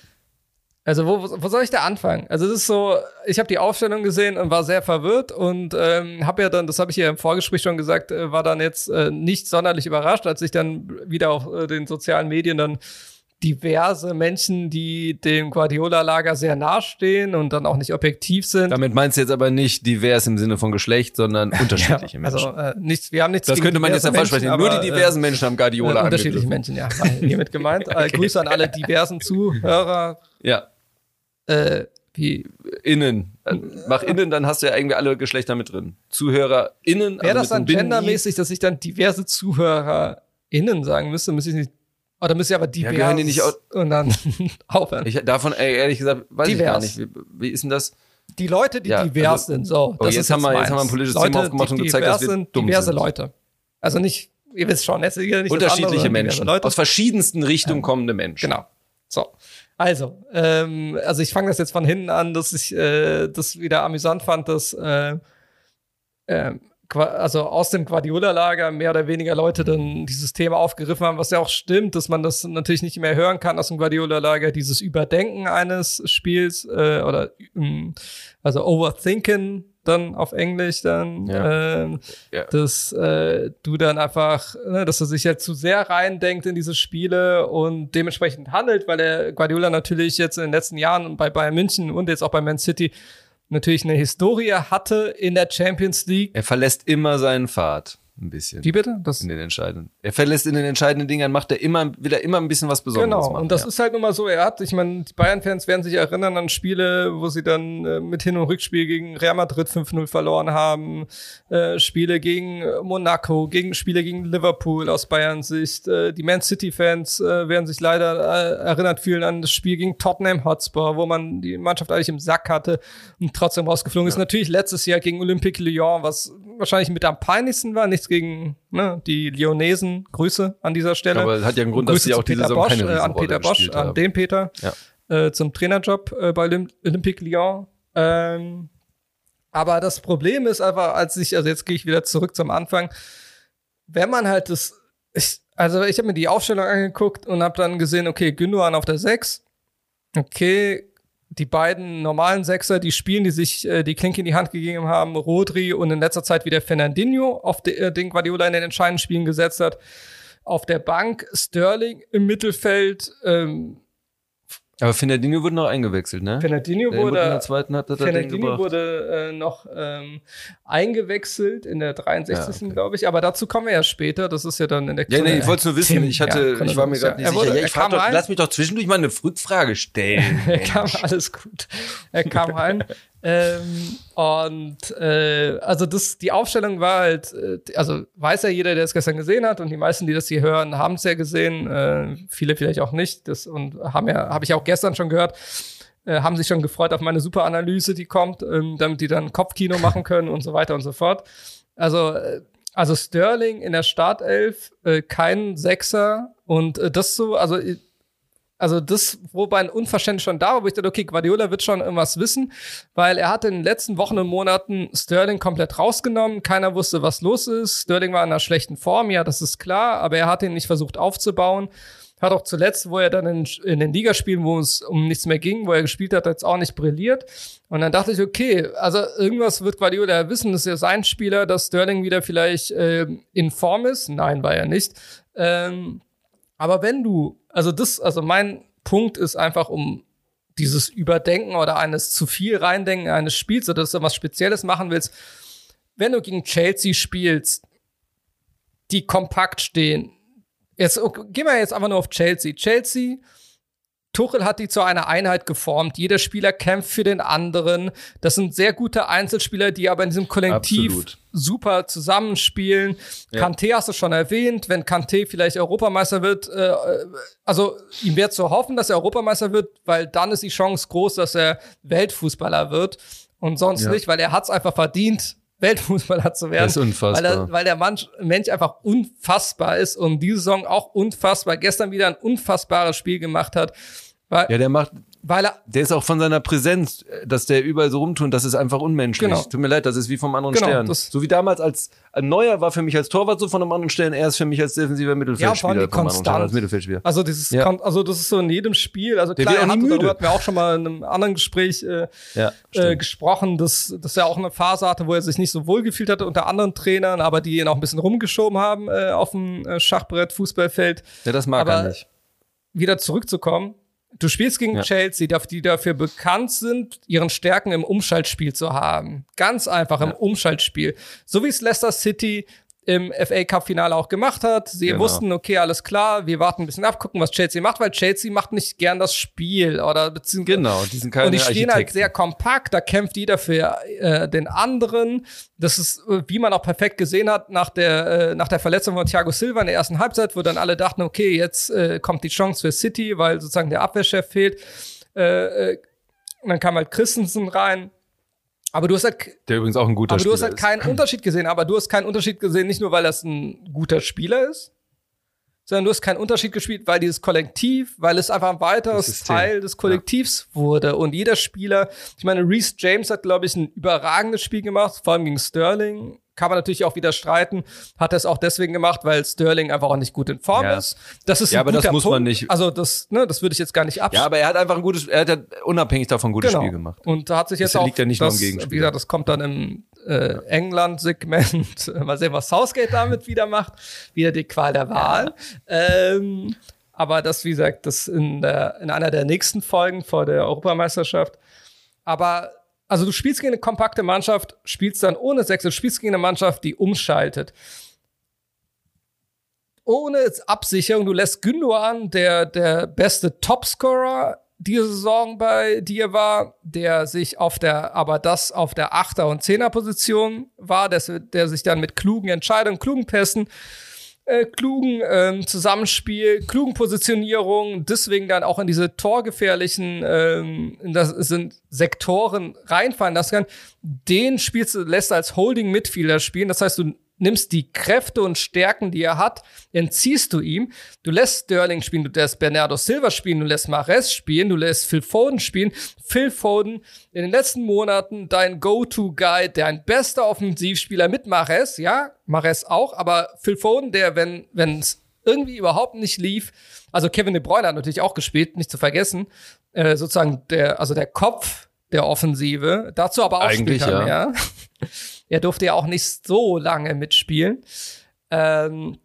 Also wo, wo soll ich da anfangen? Also es ist so, ich habe die Aufstellung gesehen und war sehr verwirrt und ähm, habe ja dann, das habe ich ja im Vorgespräch schon gesagt, äh, war dann jetzt äh, nicht sonderlich überrascht, als ich dann wieder auf äh, den sozialen Medien dann diverse Menschen, die dem Guardiola-Lager sehr nahestehen und dann auch nicht objektiv sind. Damit meinst du jetzt aber nicht divers im Sinne von Geschlecht, sondern unterschiedliche ja, also, Menschen. Also äh, nichts, wir haben nichts Das könnte man jetzt ja falsch verstehen. Nur die diversen äh, Menschen haben Guardiola äh, Unterschiedliche Menschen, ja. Hiermit gemeint. Äh, okay. Äh, Grüße an alle diversen Zuhörer. Ja. Äh, wie innen. Mach innen, dann hast du ja irgendwie alle Geschlechter mit drin. Zuhörer innen. Wäre also das dann gendermäßig, dass ich dann diverse Zuhörer innen sagen müsste, müsste ich nicht Oh, da müsst ihr aber divers ja, gehören die nicht und dann aufhören. Ich, davon, ey, ehrlich gesagt, weiß divers. ich gar nicht. Wie, wie ist denn das? Die Leute, die ja, divers also, sind, so. Oh, jetzt, haben wir, jetzt haben wir ein politisches Leute, Thema aufgemacht und gezeigt, dass wir sind, dumm diverse sind. Leute. Also nicht, ihr wisst schon, jetzt nicht Unterschiedliche andere, Menschen. Leute. Aus verschiedensten Richtungen ja. kommende Menschen. Genau. So. Also, ähm, also ich fange das jetzt von hinten an, dass ich äh, das wieder amüsant fand, dass äh, äh, also aus dem Guardiola-Lager mehr oder weniger Leute dann dieses Thema aufgegriffen haben, was ja auch stimmt, dass man das natürlich nicht mehr hören kann aus dem Guardiola-Lager, dieses Überdenken eines Spiels äh, oder ähm, also Overthinken dann auf Englisch dann, ja. Äh, ja. dass äh, du dann einfach, ne, dass er sich jetzt zu sehr reindenkt in diese Spiele und dementsprechend handelt, weil der Guardiola natürlich jetzt in den letzten Jahren bei Bayern München und jetzt auch bei Man City natürlich eine Historie hatte in der Champions League. Er verlässt immer seinen Pfad ein bisschen. Wie bitte? Das in den entscheidenden. Er verlässt in den entscheidenden Dingen, macht er immer, will er immer ein bisschen was Besonderes genau. machen. Und das ja. ist halt nun mal so. Er hat, ich meine, die Bayern-Fans werden sich erinnern an Spiele, wo sie dann äh, mit Hin- und Rückspiel gegen Real Madrid 5-0 verloren haben, äh, Spiele gegen Monaco, gegen Spiele gegen Liverpool aus Bayerns Sicht. Äh, die Man City-Fans äh, werden sich leider äh, erinnert fühlen an das Spiel gegen Tottenham Hotspur, wo man die Mannschaft eigentlich im Sack hatte und trotzdem rausgeflogen ja. ist. Natürlich letztes Jahr gegen Olympique Lyon, was wahrscheinlich mit am peinlichsten war. Nichts gegen ne, die Lyonesen. Grüße an dieser Stelle. Aber hat ja einen Grund, Grüße dass sie auch diese Saison Bosch, keine äh, An Peter Bosch, haben. an den Peter. Ja. Äh, zum Trainerjob äh, bei Olymp Olympique Lyon. Ähm, aber das Problem ist einfach, als ich, also jetzt gehe ich wieder zurück zum Anfang, wenn man halt das, ich, also ich habe mir die Aufstellung angeguckt und habe dann gesehen, okay, Gündogan auf der 6, okay, die beiden normalen Sechser, die spielen, die sich äh, die Klinke in die Hand gegeben haben, Rodri und in letzter Zeit wieder Fernandinho, auf de, äh, den Guardiola in den entscheidenden Spielen gesetzt hat. Auf der Bank Sterling im Mittelfeld, ähm, aber Fernandinho wurde noch eingewechselt, ne? Fernandinho wurde, in der zweiten hat er Fernandinho wurde äh, noch ähm, eingewechselt in der 63. Ja, okay. glaube ich. Aber dazu kommen wir ja später. Das ist ja dann in der Ja, nee, ich wollte nur wissen. Ich hatte, ja, ich war mir gerade nicht wurde, sicher. Ja, ich frag doch, lass mich doch zwischendurch mal eine Rückfrage stellen. er kam alles gut. Er kam rein. ähm, und äh, also das, die Aufstellung war halt, äh, also weiß ja jeder, der es gestern gesehen hat, und die meisten, die das hier hören, haben es ja gesehen. Äh, viele vielleicht auch nicht. Das und haben ja, habe ich auch gestern schon gehört. Äh, haben sich schon gefreut auf meine super Analyse, die kommt, ähm, damit die dann Kopfkino machen können und so weiter und so fort. Also, äh, also Sterling in der Startelf, äh, kein Sechser und äh, das so, also also das, wobei ein Unverständnis schon da war, wo ich dachte, okay, Guardiola wird schon irgendwas wissen, weil er hat in den letzten Wochen und Monaten Sterling komplett rausgenommen. Keiner wusste, was los ist. Sterling war in einer schlechten Form, ja, das ist klar, aber er hat ihn nicht versucht aufzubauen. Hat auch zuletzt, wo er dann in, in den Ligaspielen, wo es um nichts mehr ging, wo er gespielt hat, jetzt auch nicht brilliert. Und dann dachte ich, okay, also irgendwas wird Guardiola wissen, das ist ja sein Spieler, dass Sterling wieder vielleicht äh, in Form ist. Nein, war er nicht. Ähm, aber wenn du, also das, also mein Punkt ist einfach, um dieses Überdenken oder eines zu viel reindenken eines Spiels oder dass du was Spezielles machen willst, wenn du gegen Chelsea spielst, die kompakt stehen. Jetzt okay, gehen wir jetzt einfach nur auf Chelsea. Chelsea Tuchel hat die zu einer Einheit geformt. Jeder Spieler kämpft für den anderen. Das sind sehr gute Einzelspieler, die aber in diesem Kollektiv Absolut. super zusammenspielen. Ja. Kante hast du schon erwähnt. Wenn Kante vielleicht Europameister wird, äh, also ihm wird zu hoffen, dass er Europameister wird, weil dann ist die Chance groß, dass er Weltfußballer wird. Und sonst ja. nicht, weil er hat es einfach verdient, Weltfußballer zu werden. Das ist unfassbar. Weil, er, weil der Mensch, Mensch einfach unfassbar ist und diese Saison auch unfassbar, gestern wieder ein unfassbares Spiel gemacht hat. Ja, der macht, weil er, der ist auch von seiner Präsenz, dass der überall so rumtut, das ist einfach unmenschlich. Genau. Tut mir leid, das ist wie vom anderen genau, Stern. So wie damals als ein Neuer war für mich als Torwart so von einem anderen Stern, er ist für mich als defensiver Mittelfeldspieler. Ja, konstant. Als Mittelfeldspieler. Also dieses, ja. also das ist so in jedem Spiel. Also klar, er hatte, darüber hatten wir auch schon mal in einem anderen Gespräch äh, ja, äh, gesprochen, dass, dass er auch eine Phase hatte, wo er sich nicht so wohl gefühlt hatte unter anderen Trainern, aber die ihn auch ein bisschen rumgeschoben haben äh, auf dem äh, Schachbrett, Fußballfeld. Ja, das mag aber er nicht. Wieder zurückzukommen Du spielst gegen ja. Chelsea, die dafür bekannt sind, ihren Stärken im Umschaltspiel zu haben. Ganz einfach im Umschaltspiel. So wie es Leicester City im FA Cup Finale auch gemacht hat. Sie genau. wussten, okay, alles klar, wir warten ein bisschen ab, gucken, was Chelsea macht, weil Chelsea macht nicht gern das Spiel oder beziehungsweise genau, die sind keine und die stehen halt sehr kompakt, da kämpft jeder für äh, den anderen. Das ist, äh, wie man auch perfekt gesehen hat nach der äh, nach der Verletzung von Thiago Silva in der ersten Halbzeit, wo dann alle dachten, okay, jetzt äh, kommt die Chance für City, weil sozusagen der Abwehrchef fehlt. Äh, äh, und dann kam halt Christensen rein aber du hast halt, der übrigens auch ein guter aber Spieler du hast halt keinen Unterschied gesehen. Aber du hast keinen Unterschied gesehen, nicht nur weil das ein guter Spieler ist, sondern du hast keinen Unterschied gespielt, weil dieses Kollektiv, weil es einfach ein weiteres Teil des Kollektivs ja. wurde. Und jeder Spieler, ich meine, Reese James hat, glaube ich, ein überragendes Spiel gemacht, vor allem gegen Sterling kann man natürlich auch wieder streiten. Hat er es auch deswegen gemacht, weil Sterling einfach auch nicht gut in Form ja. ist. Das ist ja, aber das muss Punkt. man nicht. Also das, ne, das würde ich jetzt gar nicht abschließen. Ja, aber er hat einfach ein gutes, er hat ja unabhängig davon ein gutes genau. Spiel gemacht. Und da hat sich jetzt das auch, liegt ja nicht das, nur am Wie gesagt, das kommt dann im äh, England-Segment. Mal sehen, was Southgate damit wieder macht. Wieder die Qual der Wahl. Ähm, aber das, wie gesagt, das in, der, in einer der nächsten Folgen vor der Europameisterschaft. Aber also du spielst gegen eine kompakte Mannschaft, spielst dann ohne Sechs, du spielst gegen eine Mannschaft, die umschaltet. Ohne Absicherung, du lässt Gündogan, der der beste Topscorer diese Saison bei dir war, der sich auf der, aber das auf der Achter- und Zehner-Position war, der, der sich dann mit klugen Entscheidungen, klugen Pässen äh, klugen ähm, Zusammenspiel, klugen Positionierung, deswegen dann auch in diese torgefährlichen, ähm, das sind Sektoren reinfallen lassen kann, den spielst du, lässt du als Holding-Midfielder spielen. Das heißt, du nimmst die Kräfte und Stärken, die er hat, entziehst du ihm. Du lässt Sterling spielen, du lässt Bernardo Silva spielen, du lässt Mares spielen, du lässt Phil Foden spielen. Phil Foden in den letzten Monaten dein Go-To-Guy, dein bester Offensivspieler mit Mares, ja, Mares auch, aber Phil Foden, der, wenn wenn es irgendwie überhaupt nicht lief, also Kevin De Bruyne hat natürlich auch gespielt, nicht zu vergessen, äh, sozusagen der, also der Kopf der Offensive, dazu aber auch Eigentlich, Spieler ja. mehr. Er durfte ja auch nicht so lange mitspielen. Ähm,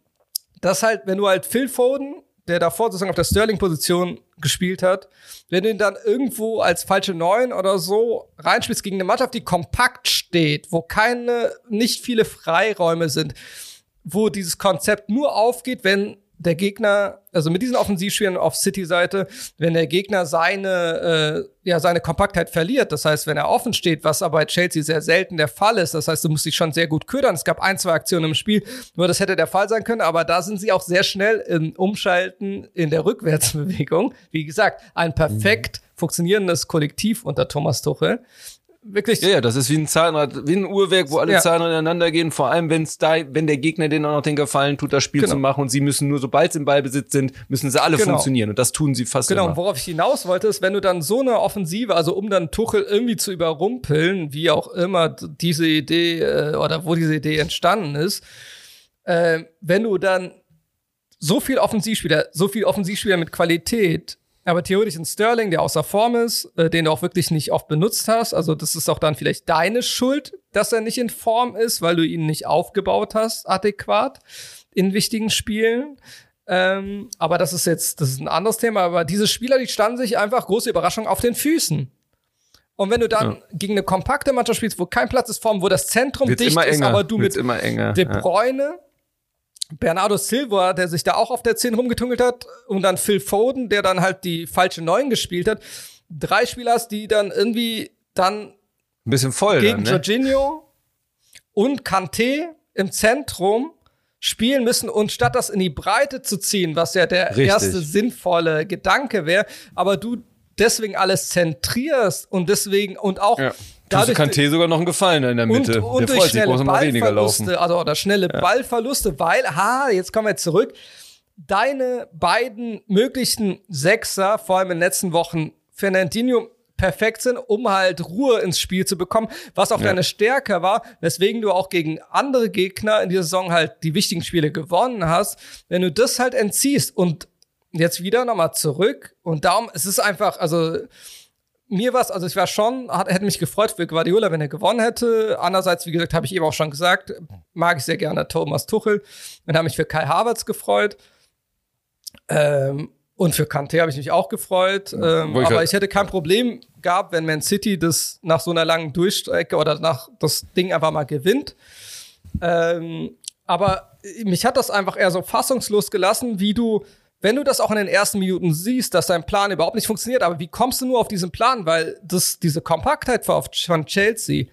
das halt, wenn du halt Phil Foden, der davor sozusagen auf der Sterling-Position gespielt hat, wenn du ihn dann irgendwo als falsche Neun oder so reinspielst gegen eine Mannschaft, die kompakt steht, wo keine, nicht viele Freiräume sind, wo dieses Konzept nur aufgeht, wenn der Gegner, also mit diesen Offensivspielern auf City-Seite, wenn der Gegner seine, äh, ja, seine Kompaktheit verliert, das heißt, wenn er offen steht, was aber bei Chelsea sehr selten der Fall ist, das heißt, du musst dich schon sehr gut ködern. Es gab ein, zwei Aktionen im Spiel, nur das hätte der Fall sein können, aber da sind sie auch sehr schnell im Umschalten in der Rückwärtsbewegung. Wie gesagt, ein perfekt mhm. funktionierendes Kollektiv unter Thomas Tuchel wirklich. Ja, ja, das ist wie ein Zahnrad, wie ein Uhrwerk, wo alle Ja. Zahnräder ineinander gehen. Vor allem, wenn's da, wenn der Gegner denen auch noch den Gefallen tut, das Spiel Genau. zu machen und sie müssen nur, sobald sie im Ballbesitz sind, müssen sie alle Genau. funktionieren. Und das tun sie fast Genau, und immer. worauf ich hinaus wollte, ist, wenn du dann so eine Offensive, also um dann Tuchel irgendwie zu überrumpeln, wie auch immer diese Idee äh, oder wo diese Idee entstanden ist, äh, wenn du dann so viel Offensivspieler, so viel Offensivspieler mit Qualität, aber theoretisch ein Sterling, der außer Form ist, äh, den du auch wirklich nicht oft benutzt hast, also das ist auch dann vielleicht deine Schuld, dass er nicht in Form ist, weil du ihn nicht aufgebaut hast, adäquat in wichtigen Spielen. Ähm, aber das ist jetzt, das ist ein anderes Thema. Aber diese Spieler, die standen sich einfach, große Überraschung, auf den Füßen. Und wenn du dann gegen eine kompakte Mannschaft spielst, wo kein Platz ist, Form, wo das Zentrum Wird's dicht ist, aber du Wird's mit immer enger. De ja. Bernardo Silva, der sich da auch auf der 10 rumgetungelt hat, und dann Phil Foden, der dann halt die falsche 9 gespielt hat. Drei Spieler, die dann irgendwie dann Ein bisschen voll gegen dann, ne? Jorginho und Kanté im Zentrum spielen müssen und statt das in die Breite zu ziehen, was ja der Richtig. erste sinnvolle Gedanke wäre, aber du deswegen alles zentrierst und deswegen und auch Ja. Tust du Kanté sogar noch einen Gefallen in der und, Mitte. und der durch freut sich, du mal weniger laufen. Also oder schnelle Ballverluste, weil, ha, jetzt kommen wir zurück. Deine beiden möglichen Sechser, vor allem in den letzten Wochen, Fernandinho perfekt sind, um halt Ruhe ins Spiel zu bekommen, was auch Ja. deine Stärke war, weswegen du auch gegen andere Gegner in dieser Saison halt die wichtigen Spiele gewonnen hast. Wenn du das halt entziehst und jetzt wieder nochmal zurück und darum, es ist einfach, also mir war's, also ich war schon, hat, hätte mich gefreut für Guardiola, wenn er gewonnen hätte. Andererseits, wie gesagt, habe ich eben auch schon gesagt, mag ich sehr gerne Thomas Tuchel. Dann habe ich mich für Kai Havertz gefreut. Ähm, und für Kanté habe ich mich auch gefreut. Ähm, ich aber grad- ich hätte kein Problem gehabt, wenn Man City das nach so einer langen Durchstrecke oder nach das Ding einfach mal gewinnt. Ähm, aber mich hat das einfach eher so fassungslos gelassen, wie du, wenn du das auch in den ersten Minuten siehst, dass dein Plan überhaupt nicht funktioniert, aber wie kommst du nur auf diesen Plan? Weil das, diese Kompaktheit von Chelsea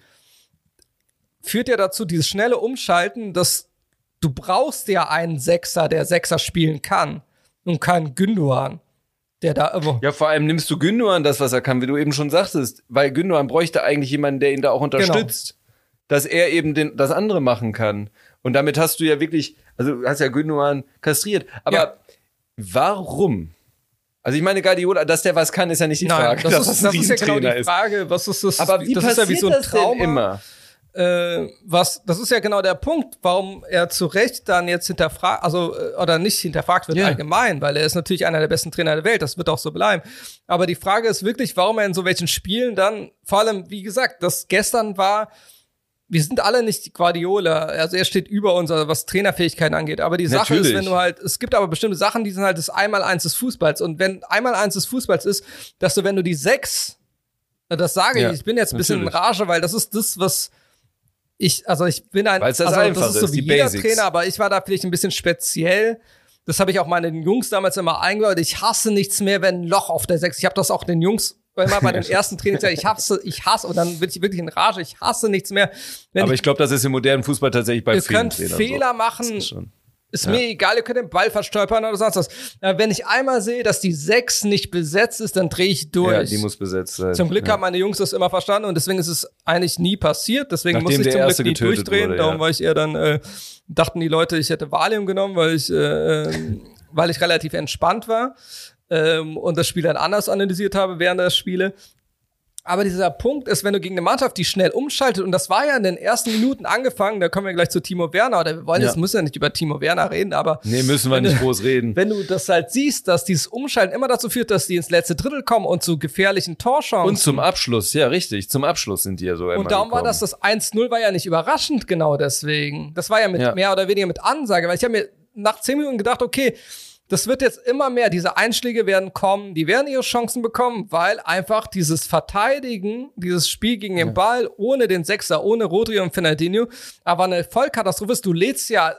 führt ja dazu, dieses schnelle Umschalten, dass du brauchst ja einen Sechser, der Sechser spielen kann und keinen Gündogan, der da immer Ja, vor allem nimmst du Gündogan das, was er kann, wie du eben schon sagtest. Weil Gündogan bräuchte eigentlich jemanden, der ihn da auch unterstützt. Dass er eben den, das andere machen kann. Und damit hast du ja wirklich, also du hast ja Gündogan kastriert. Aber Ja. Warum? Also ich meine, Guardiola, dass der was kann, ist ja nicht die Frage. das, dass ist, das ist ja genau die Frage, was ist das? Aber wie das passiert ist ja wie so ein das Trauma. denn immer? äh, was, das ist ja genau der Punkt, warum er zu Recht dann jetzt hinterfragt, also, äh, oder nicht hinterfragt wird Ja. allgemein, weil er ist natürlich einer der besten Trainer der Welt, das wird auch so bleiben. Aber die Frage ist wirklich, warum er in so welchen Spielen dann, vor allem, wie gesagt, das gestern war, wir sind alle nicht Guardiola, also er steht über uns, also was Trainerfähigkeiten angeht. Aber die Sache ist, wenn du halt, es gibt aber bestimmte Sachen, die sind halt das Einmaleins des Fußballs. Und wenn Einmaleins des Fußballs ist, dass du, wenn du die sechs, das sage Ja, ich, ich bin jetzt ein bisschen in. Rage, weil das ist das, was ich, also ich bin ein, Weil's das also das ist so ist, wie jeder Basics. Trainer, aber ich war da vielleicht ein bisschen speziell. Das habe ich auch meinen Jungs damals immer eingebaut. Ich hasse nichts mehr, wenn ein Loch auf der Sechs. Ich habe das auch den Jungs immer bei den ersten Trainings gesagt. Ich hasse, ich hasse, und dann bin ich wirklich in Rage. Ich hasse nichts mehr. Wenn Aber ich, ich glaube, das ist im modernen Fußball tatsächlich bei ihr vielen könnt Trainern Fehler so. machen, ist Ja. mir egal, ihr könnt den Ball verstolpern oder sonst was. Wenn ich einmal sehe, dass die Sechs nicht besetzt ist, dann drehe ich durch. Ja, die muss besetzt sein. Zum Glück ja. haben meine Jungs das immer verstanden und deswegen ist es eigentlich nie passiert. Deswegen Nachdem musste ich zum Glück nie durchdrehen. wurde, Darum ja. war ich eher dann, äh, dachten die Leute, ich hätte Valium genommen, weil ich, äh, ähm, weil ich relativ entspannt war ähm, und das Spiel dann anders analysiert habe während der Spiele. Aber dieser Punkt ist, wenn du gegen eine Mannschaft, die schnell umschaltet, und das war ja in den ersten Minuten angefangen, da kommen wir gleich zu Timo Werner, oder wir wollen Ja. jetzt, müssen ja nicht über Timo Werner reden, aber Nee, müssen wir nicht groß reden. wenn du das halt siehst, dass dieses Umschalten immer dazu führt, dass die ins letzte Drittel kommen und zu gefährlichen Torchancen. Und zum Abschluss, ja, richtig. Zum Abschluss sind die ja so immer Und darum war gekommen. das, das 1-0 war ja nicht überraschend genau deswegen. Das war ja mit Ja. mehr oder weniger mit Ansage, weil ich habe mir nach 10 Minuten gedacht, okay, das wird jetzt immer mehr, diese Einschläge werden kommen, die werden ihre Chancen bekommen, weil einfach dieses Verteidigen, dieses Spiel gegen den Ball ohne den Sechser, ohne Rodri und Fernandinho, aber eine Vollkatastrophe ist. Du lädst ja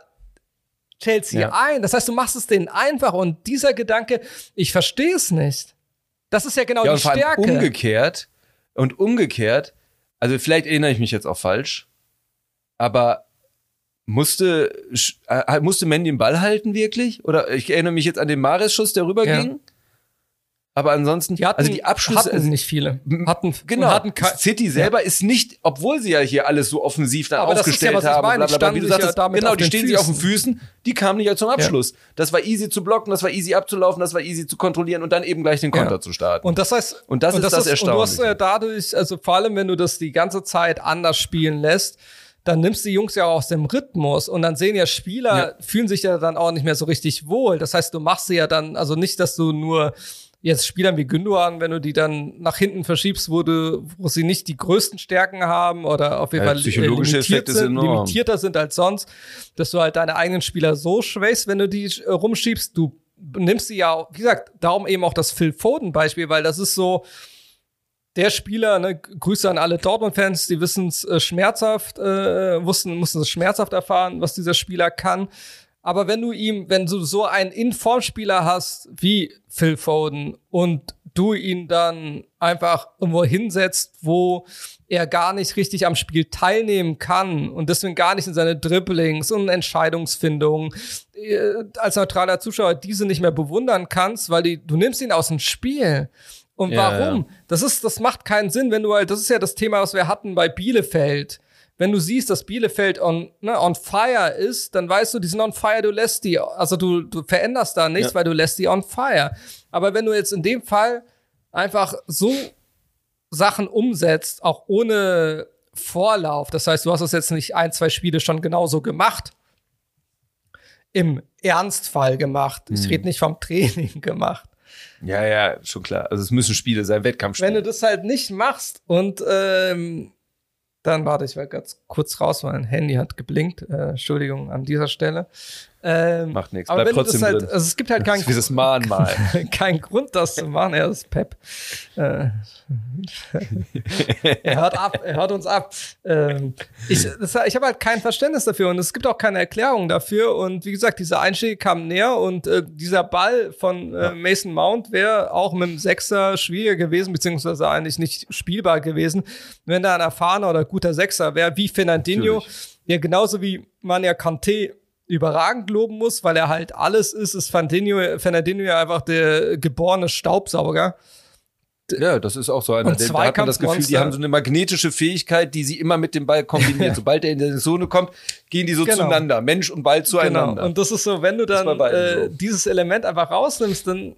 Chelsea Ja. ein. Das heißt, du machst es denen einfach und dieser Gedanke, ich verstehe es nicht. Das ist ja genau ja, die Stärke. umgekehrt und umgekehrt, also vielleicht erinnere ich mich jetzt auch falsch, aber musste sch- äh, musste Mandy den Ball halten wirklich? Oder ich erinnere mich jetzt an den Mares-Schuss, der rüberging. Aber ansonsten, Die hatten, also die Abschlüsse, hatten nicht viele. Hatten, Genau. Hatten City selber ist nicht, obwohl sie ja hier alles so offensiv dann Aber das ist ja, aufgestellt haben, meine, bla, bla, bla, ja sagtest, genau, die stehen sich auf den Füßen. Füßen, die kamen nicht zum Abschluss. Das war easy zu blocken, das war easy abzulaufen, das war easy zu kontrollieren und dann eben gleich den Konter Ja. zu starten. Und das heißt, Und das ist das Und du hast Erstaunliche. äh, dadurch, also vor allem, wenn du das die ganze Zeit anders spielen lässt, dann nimmst du die Jungs ja auch aus dem Rhythmus und dann sehen ja Spieler, Ja. fühlen sich ja dann auch nicht mehr so richtig wohl. Das heißt, du machst sie ja dann, also nicht, dass du nur jetzt Spielern wie Gündogan, wenn du die dann nach hinten verschiebst, wo du, wo sie nicht die größten Stärken haben oder auf jeden Ja, Fall psychologische limitiert sind, limitierter sind als sonst, dass du halt deine eigenen Spieler so schwächst, wenn du die äh, rumschiebst, du nimmst sie ja, auch- wie gesagt, darum eben auch das Phil Foden Beispiel, weil das ist so, der Spieler, ne, Grüße an alle Dortmund-Fans, die wissen es äh, schmerzhaft, äh, wussten, mussten es schmerzhaft erfahren, was dieser Spieler kann. Aber wenn du ihm, wenn du so einen Informspieler hast wie Phil Foden und du ihn dann einfach irgendwo hinsetzt, wo er gar nicht richtig am Spiel teilnehmen kann und deswegen gar nicht in seine Dribblings und Entscheidungsfindungen äh, als neutraler Zuschauer diese nicht mehr bewundern kannst, weil die, du nimmst ihn aus dem Spiel. Und Ja, warum? Das ist, das macht keinen Sinn, wenn du halt, das ist ja das Thema, was wir hatten bei Bielefeld. Wenn du siehst, dass Bielefeld on, ne, on fire ist, dann weißt du, die sind on fire, du lässt die, also du, du veränderst da nichts, Ja. weil du lässt die on fire. Aber wenn du jetzt in dem Fall einfach so Sachen umsetzt, auch ohne Vorlauf, das heißt, du hast das jetzt nicht ein, zwei Spiele schon genauso gemacht, im Ernstfall gemacht, ich Mhm. rede nicht vom Training gemacht, ja, ja, schon klar. Also es müssen Spiele sein, Wettkampfspiele. wenn du das halt nicht machst und ähm, dann warte, ich war ganz kurz raus, mein Handy hat geblinkt. Äh, Entschuldigung an dieser Stelle. Ähm, Macht nichts, aber bleib trotzdem halt, drin. also es gibt halt keinen das Mahnmal. kein Grund, das zu machen. Er ist Pep. Äh, er hört ab, er hört uns ab. Ähm, ich das, ich habe halt kein Verständnis dafür und es gibt auch keine Erklärung dafür. Und wie gesagt, diese Einschläge kamen näher und äh, dieser Ball von äh, Mason Mount wäre auch mit dem Sechser schwieriger gewesen, beziehungsweise eigentlich nicht spielbar gewesen, wenn da ein erfahrener oder guter Sechser wäre, wie Fernandinho, Natürlich. der genauso wie man ja Kanté überragend loben muss, weil er halt alles ist, ist Fernandinho, Fernandinho ja einfach der geborene Staubsauger. Ja, das ist auch so einer. Und Der- Da hat man das Gefühl, die haben so eine magnetische Fähigkeit, die sie immer mit dem Ball kombinieren. Sobald er in die Zone kommt, gehen die so Genau. zueinander. Mensch und Ball zueinander. Genau. Und das ist so, wenn du dann äh, so. dieses Element einfach rausnimmst, dann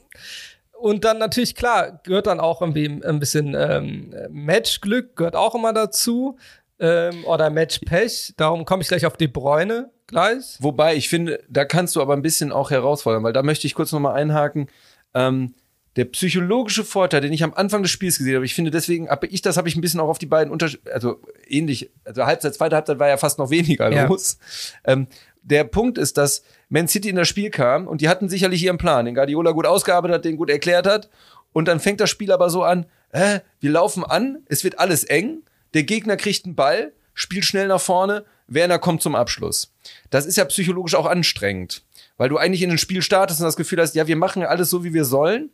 und dann natürlich klar gehört dann auch irgendwie ein bisschen ähm, Matchglück gehört auch immer dazu ähm, oder Matchpech. Darum komme ich gleich auf De Bruyne gleich. Wobei, ich finde, da kannst du aber ein bisschen auch herausfordern, weil da möchte ich kurz nochmal einhaken. Ähm, der psychologische Vorteil, den ich am Anfang des Spiels gesehen habe, ich finde, deswegen habe ich das habe ich ein bisschen auch auf die beiden Unterschied, also ähnlich, also Halbzeit, zweite Halbzeit war ja fast noch weniger Ja. los. Ähm, der Punkt ist, dass Man City in das Spiel kam und die hatten sicherlich ihren Plan, den Guardiola gut ausgearbeitet hat, den gut erklärt hat. Und dann fängt das Spiel aber so an, äh, wir laufen an, es wird alles eng, der Gegner kriegt einen Ball, spielt schnell nach vorne, Werner kommt zum Abschluss. Das ist ja psychologisch auch anstrengend, weil du eigentlich in ein Spiel startest und das Gefühl hast, ja, wir machen alles so, wie wir sollen.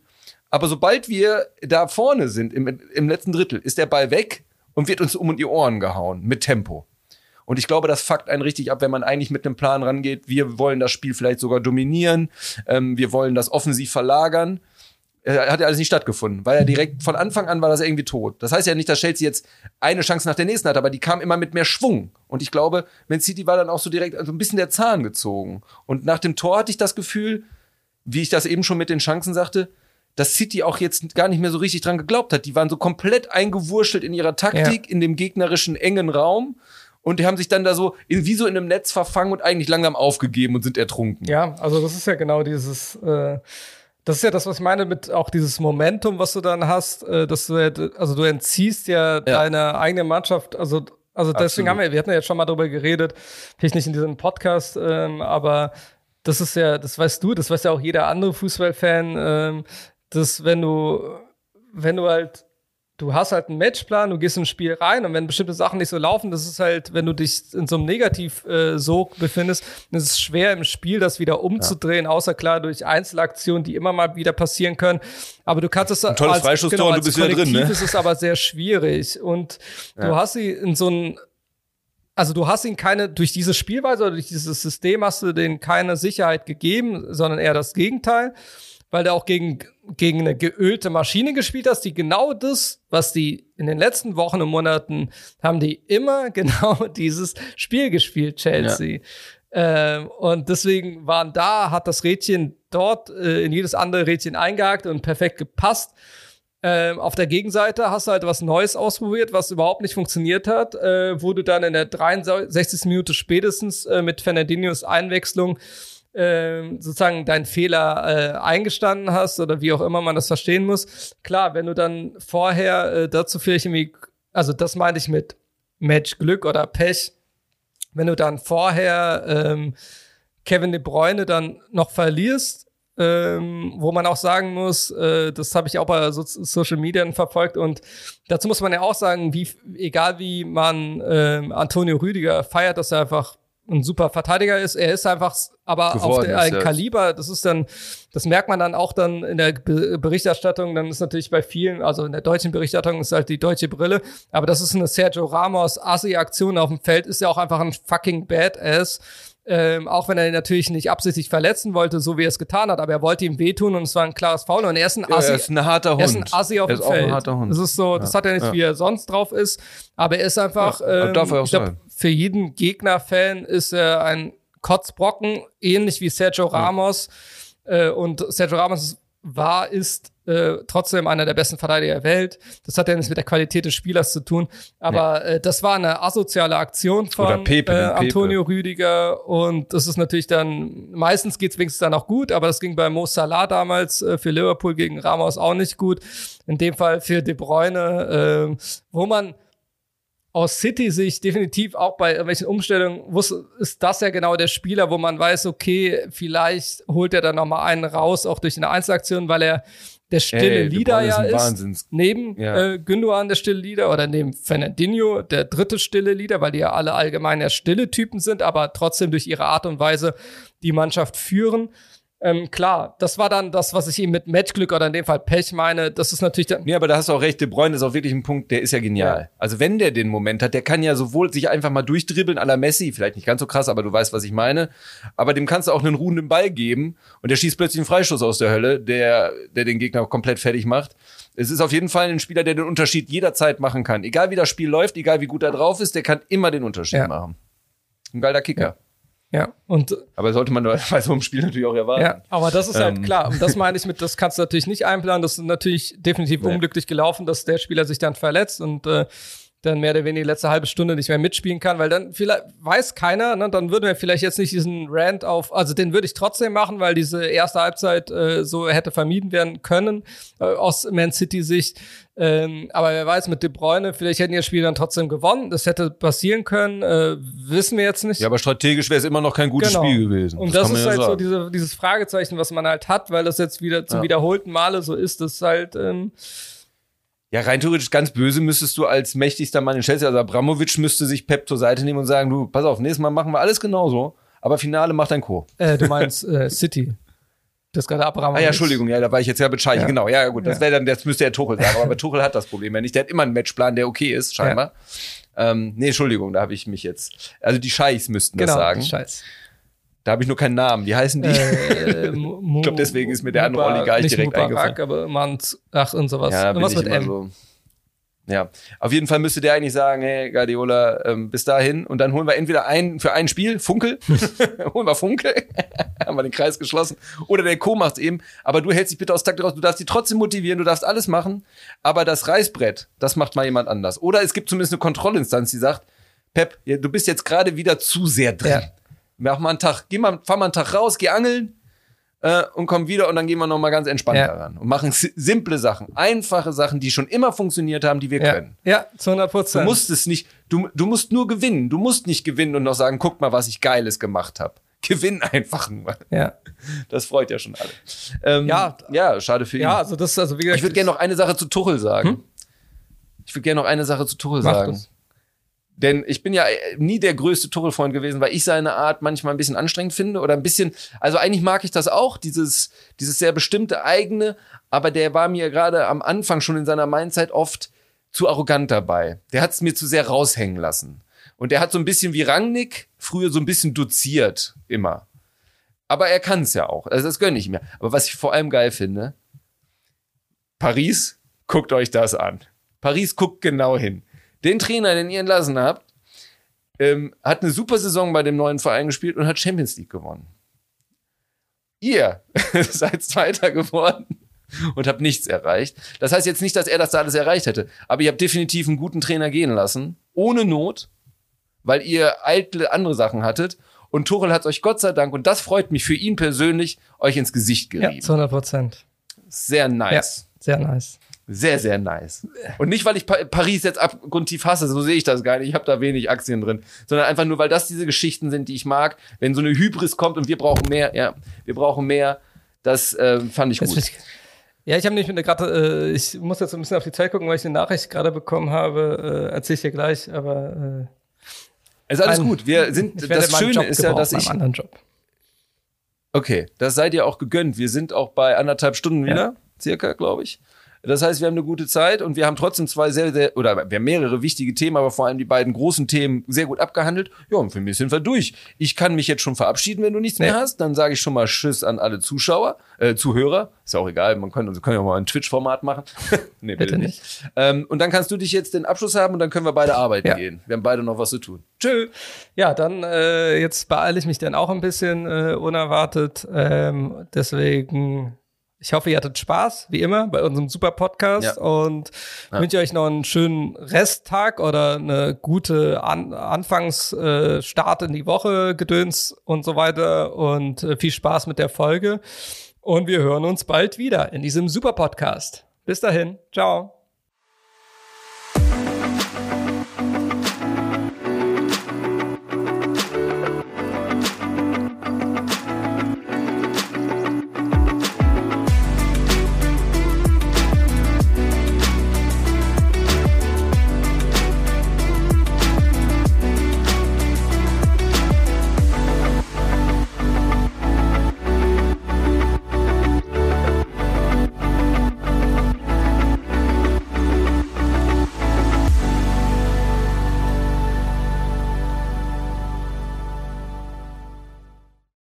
Aber sobald wir da vorne sind, im, im letzten Drittel, ist der Ball weg und wird uns um die Ohren gehauen mit Tempo. Und ich glaube, das fuckt einen richtig ab, wenn man eigentlich mit einem Plan rangeht. Wir wollen das Spiel vielleicht sogar dominieren. Ähm, wir wollen das offensiv verlagern. Hat ja alles nicht stattgefunden, weil er direkt von Anfang an war das irgendwie tot. Das heißt ja nicht, dass Chelsea jetzt eine Chance nach der nächsten hat, aber die kam immer mit mehr Schwung. Und ich glaube, Man City war dann auch so direkt also ein bisschen der Zahn gezogen. Und nach dem Tor hatte ich das Gefühl, wie ich das eben schon mit den Chancen sagte, dass City auch jetzt gar nicht mehr so richtig dran geglaubt hat. Die waren so komplett eingewurschtelt in ihrer Taktik, in dem gegnerischen engen Raum. Und die haben sich dann da so in, wie so in einem Netz verfangen und eigentlich langsam aufgegeben und sind ertrunken. Ja, also das ist ja genau dieses, äh, das ist ja das, was ich meine mit auch dieses Momentum, was du dann hast, äh, dass du, ja- also du entziehst ja, deine eigene Mannschaft, also also deswegen Absolut. haben wir, wir hatten ja jetzt schon mal drüber geredet, vielleicht nicht in diesem Podcast, ähm, aber das ist ja, das weißt du, das weiß ja auch jeder andere Fußballfan, ähm, dass wenn du, wenn du halt du hast halt einen Matchplan, du gehst ins Spiel rein und wenn bestimmte Sachen nicht so laufen, das ist halt, wenn du dich in so einem Negativ-Sog äh, befindest, dann ist es schwer im Spiel, das wieder umzudrehen, außer klar durch Einzelaktionen, die immer mal wieder passieren können. Aber du kannst es ein tolles Freistoßtor und du bist wieder drin, ne? ist es aber sehr schwierig und du hast sie in so einem also du hast ihn keine, durch diese Spielweise oder durch dieses System hast du denen keine Sicherheit gegeben, sondern eher das Gegenteil. Weil du auch gegen, gegen eine geölte Maschine gespielt hast, die genau das, was die in den letzten Wochen und Monaten haben die immer genau dieses Spiel gespielt, Chelsea. Ja. Ähm, und deswegen waren da, hat das Rädchen dort äh, in jedes andere Rädchen eingehakt und perfekt gepasst. Ähm, auf der Gegenseite hast du halt was Neues ausprobiert, was überhaupt nicht funktioniert hat, äh, wo du dann in der 63. Minute spätestens äh, mit Fernandinhos Einwechslung äh, sozusagen deinen Fehler äh, eingestanden hast oder wie auch immer man das verstehen muss. Klar, wenn du dann vorher äh, dazu vielleicht irgendwie, also das meine ich mit Match Glück oder Pech, wenn du dann vorher ähm, Kevin De Bruyne dann noch verlierst, ähm, wo man auch sagen muss, äh, das habe ich auch bei so Social Media verfolgt und dazu muss man ja auch sagen, wie egal wie man ähm, Antonio Rüdiger feiert, dass er einfach ein super Verteidiger ist. Er ist einfach, aber auf der, ein Kaliber, das ist dann, das merkt man dann auch dann in der Berichterstattung. Dann ist natürlich bei vielen, also in der deutschen Berichterstattung ist halt die deutsche Brille. Aber das ist eine Sergio Ramos Assi-Aktion auf dem Feld, ist ja auch einfach ein fucking Badass. Ähm, auch wenn er ihn natürlich nicht absichtlich verletzen wollte, so wie er es getan hat, aber er wollte ihm wehtun und es war ein klares Foul und er ist ein Assi. Ja, er ist ein harter Hund. Er ist ein Assi auf dem Feld. Ein harter Hund. Das ist so, das ja, hat er nicht, ja. wie er sonst drauf ist, aber er ist einfach, ähm, darf er auch glaub, für jeden Gegner-Fan ist er ein Kotzbrocken, ähnlich wie Sergio Ramos. Äh, und Sergio Ramos war, ist äh, trotzdem einer der besten Verteidiger der Welt. Das hat ja nichts mit der Qualität des Spielers zu tun. Aber ja. äh, das war eine asoziale Aktion von Pepe, äh, Antonio Pepe. Rüdiger. Und das ist natürlich dann, meistens geht's wenigstens dann auch gut, aber das ging bei Mo Salah damals äh, für Liverpool gegen Ramos auch nicht gut. In dem Fall für De Bruyne, äh, wo man aus City-Sicht definitiv auch bei irgendwelchen Umstellungen wusste, ist das ja genau der Spieler, wo man weiß, okay, vielleicht holt er dann noch mal einen raus, auch durch eine Einzelaktion, weil er der stille Ey, Leader ja ist. Wahnsinns. Neben ja. äh, Gündogan der stille Leader oder neben Fernandinho der dritte stille Leader, weil die ja alle allgemein ja stille Typen sind, aber trotzdem durch ihre Art und Weise die Mannschaft führen. Ähm, klar, das war dann das, was ich ihm mit Matchglück oder in dem Fall Pech meine. Das ist natürlich dann. Nee, aber da hast du auch recht. De Bruyne ist auch wirklich ein Punkt, der ist ja genial. Ja. Also wenn der den Moment hat, der kann ja sowohl sich einfach mal durchdribbeln à la Messi, vielleicht nicht ganz so krass, aber du weißt, was ich meine. Aber dem kannst du auch einen ruhenden Ball geben und der schießt plötzlich einen Freistoß aus der Hölle, der, der den Gegner komplett fertig macht. Es ist auf jeden Fall ein Spieler, der den Unterschied jederzeit machen kann. Egal wie das Spiel läuft, egal wie gut er drauf ist, der kann immer den Unterschied ja. machen. Ein geiler Kicker. Ja. Ja, und. Aber sollte man bei so einem Spiel natürlich auch erwarten. Ja, aber das ist halt ähm. klar. Und das meine ich mit, das kannst du natürlich nicht einplanen. Das ist natürlich definitiv nee. unglücklich gelaufen, dass der Spieler sich dann verletzt und äh, dann mehr oder weniger die letzte halbe Stunde nicht mehr mitspielen kann, weil dann vielleicht weiß keiner, ne, dann würden wir vielleicht jetzt nicht diesen Rant auf, also den würde ich trotzdem machen, weil diese erste Halbzeit äh, so hätte vermieden werden können äh, aus Man City Sicht. Ähm, aber wer weiß, mit De Bruyne, vielleicht hätten die das Spiel dann trotzdem gewonnen. Das hätte passieren können, äh, wissen wir jetzt nicht. Ja, aber strategisch wäre es immer noch kein gutes genau. Spiel gewesen. Und das, das ist ja halt sagen. so diese, dieses Fragezeichen, was man halt hat, weil das jetzt wieder zum ja. wiederholten Male so ist, das halt ähm, ja, rein theoretisch ganz böse müsstest du als mächtigster Mann in Chelsea, also Abramovic müsste sich Pep zur Seite nehmen und sagen, du, pass auf, nächstes Mal machen wir alles genauso, aber Finale macht ein Co. Äh, du meinst äh, City. Das gerade Abramovic. Ah ja, Entschuldigung, ja, da war ich jetzt ja bescheiden. Ja. Genau, ja, gut, das wäre dann, das müsste ja Tuchel sagen, aber Tuchel hat das Problem ja nicht. Der hat immer einen Matchplan, der okay ist, scheinbar. Ja. Ähm, nee, Entschuldigung, da habe ich mich jetzt. Also die Scheichs müssten genau, das sagen. Die Scheiß. Da habe ich nur keinen Namen. Wie heißen die? Äh, ich glaube, deswegen ist mir der andere Oligarch direkt Mubarak, eingefallen. aber Mans, ach und sowas. Ja, Irgendwas mit M. So. Ja, auf jeden Fall müsste der eigentlich sagen, hey Guardiola, ähm, bis dahin und dann holen wir entweder einen für ein Spiel, Funkel, holen wir Funkel, haben wir den Kreis geschlossen, oder der Co macht's eben, aber du hältst dich bitte aus Takt raus, du darfst die trotzdem motivieren, du darfst alles machen, aber das Reißbrett, das macht mal jemand anders. Oder es gibt zumindest eine Kontrollinstanz, die sagt, Pep, du bist jetzt gerade wieder zu sehr drin. Ja mach mal einen Tag, geh mal, fahr mal einen Tag raus, geh angeln äh, und komm wieder und dann gehen wir nochmal ganz entspannt ja. daran und machen simple Sachen, einfache Sachen, die schon immer funktioniert haben, die wir ja. können. Ja, zu 100 Prozent. Du musst es nicht, du, du musst nur gewinnen. Du musst nicht gewinnen und noch sagen, guck mal, was ich Geiles gemacht habe. Gewinn einfach nur. Ja. Das freut ja schon alle. Ähm, ja, ja, schade für ihn. Ja, also das, also wie gesagt, ich würde gerne noch eine Sache zu Tuchel sagen. Hm? Ich würde gerne noch eine Sache zu Tuchel Mach sagen. Das. Denn ich bin ja äh, nie der größte Tuchel-Freund gewesen, weil ich seine Art manchmal ein bisschen anstrengend finde oder ein bisschen, also eigentlich mag ich das auch, dieses, dieses sehr bestimmte eigene, aber der war mir gerade am Anfang schon in seiner Mindzeit oft zu arrogant dabei. Der hat es mir zu sehr raushängen lassen. Und der hat so ein bisschen wie Rangnick früher so ein bisschen doziert, immer. Aber er kann es ja auch. Also das gönne ich mir. Aber was ich vor allem geil finde, Paris, guckt euch das an. Paris guckt genau hin. Den Trainer, den ihr entlassen habt, ähm, hat eine super Saison bei dem neuen Verein gespielt und hat Champions League gewonnen. Ihr seid Zweiter geworden und habt nichts erreicht. Das heißt jetzt nicht, dass er das da alles erreicht hätte, aber ihr habt definitiv einen guten Trainer gehen lassen, ohne Not, weil ihr eitle andere Sachen hattet. Und Tuchel hat euch Gott sei Dank, und das freut mich für ihn persönlich, euch ins Gesicht gerieben. Ja, zu 100 Prozent. Sehr nice. Ja, sehr nice. Sehr, sehr nice. Und nicht, weil ich pa Paris jetzt abgrundtief hasse, so sehe ich das gar nicht. Ich habe da wenig Aktien drin. Sondern einfach nur, weil das diese Geschichten sind, die ich mag. Wenn so eine Hybris kommt und wir brauchen mehr, ja, wir brauchen mehr, das äh, fand ich gut. Ja, ich habe nicht mit gerade, äh, ich muss jetzt ein bisschen auf die Zeit gucken, weil ich eine Nachricht gerade bekommen habe. Äh, Erzähle ich dir gleich, aber äh, ist alles ein, gut. Wir sind. Das Schöne ist ja, dass ich. Anderen Job. Okay, das seid ihr auch gegönnt. Wir sind auch bei anderthalb Stunden wieder, ja. circa, glaube ich. Das heißt, wir haben eine gute Zeit und wir haben trotzdem zwei sehr, sehr, oder wir haben mehrere wichtige Themen, aber vor allem die beiden großen Themen sehr gut abgehandelt. Ja, und für mich sind wir durch. Ich kann mich jetzt schon verabschieden, wenn du nichts mehr hast. Dann sage ich schon mal Tschüss an alle Zuschauer, äh, Zuhörer. Ist ja auch egal, man kann, also können ja mal ein Twitch-Format machen. nee, bitte, bitte nicht. nicht. Ähm, und dann kannst du dich jetzt den Abschluss haben und dann können wir beide arbeiten ja. gehen. Wir haben beide noch was zu tun. Tschö. Ja, dann äh, jetzt beeile ich mich dann auch ein bisschen äh, unerwartet. Ähm, deswegen ich hoffe, ihr hattet Spaß, wie immer, bei unserem super Podcast ja. und ja. wünsche euch noch einen schönen Resttag oder eine gute An Anfangsstart äh, in die Woche, Gedöns und so weiter und äh, viel Spaß mit der Folge. Und wir hören uns bald wieder in diesem super Podcast. Bis dahin, ciao.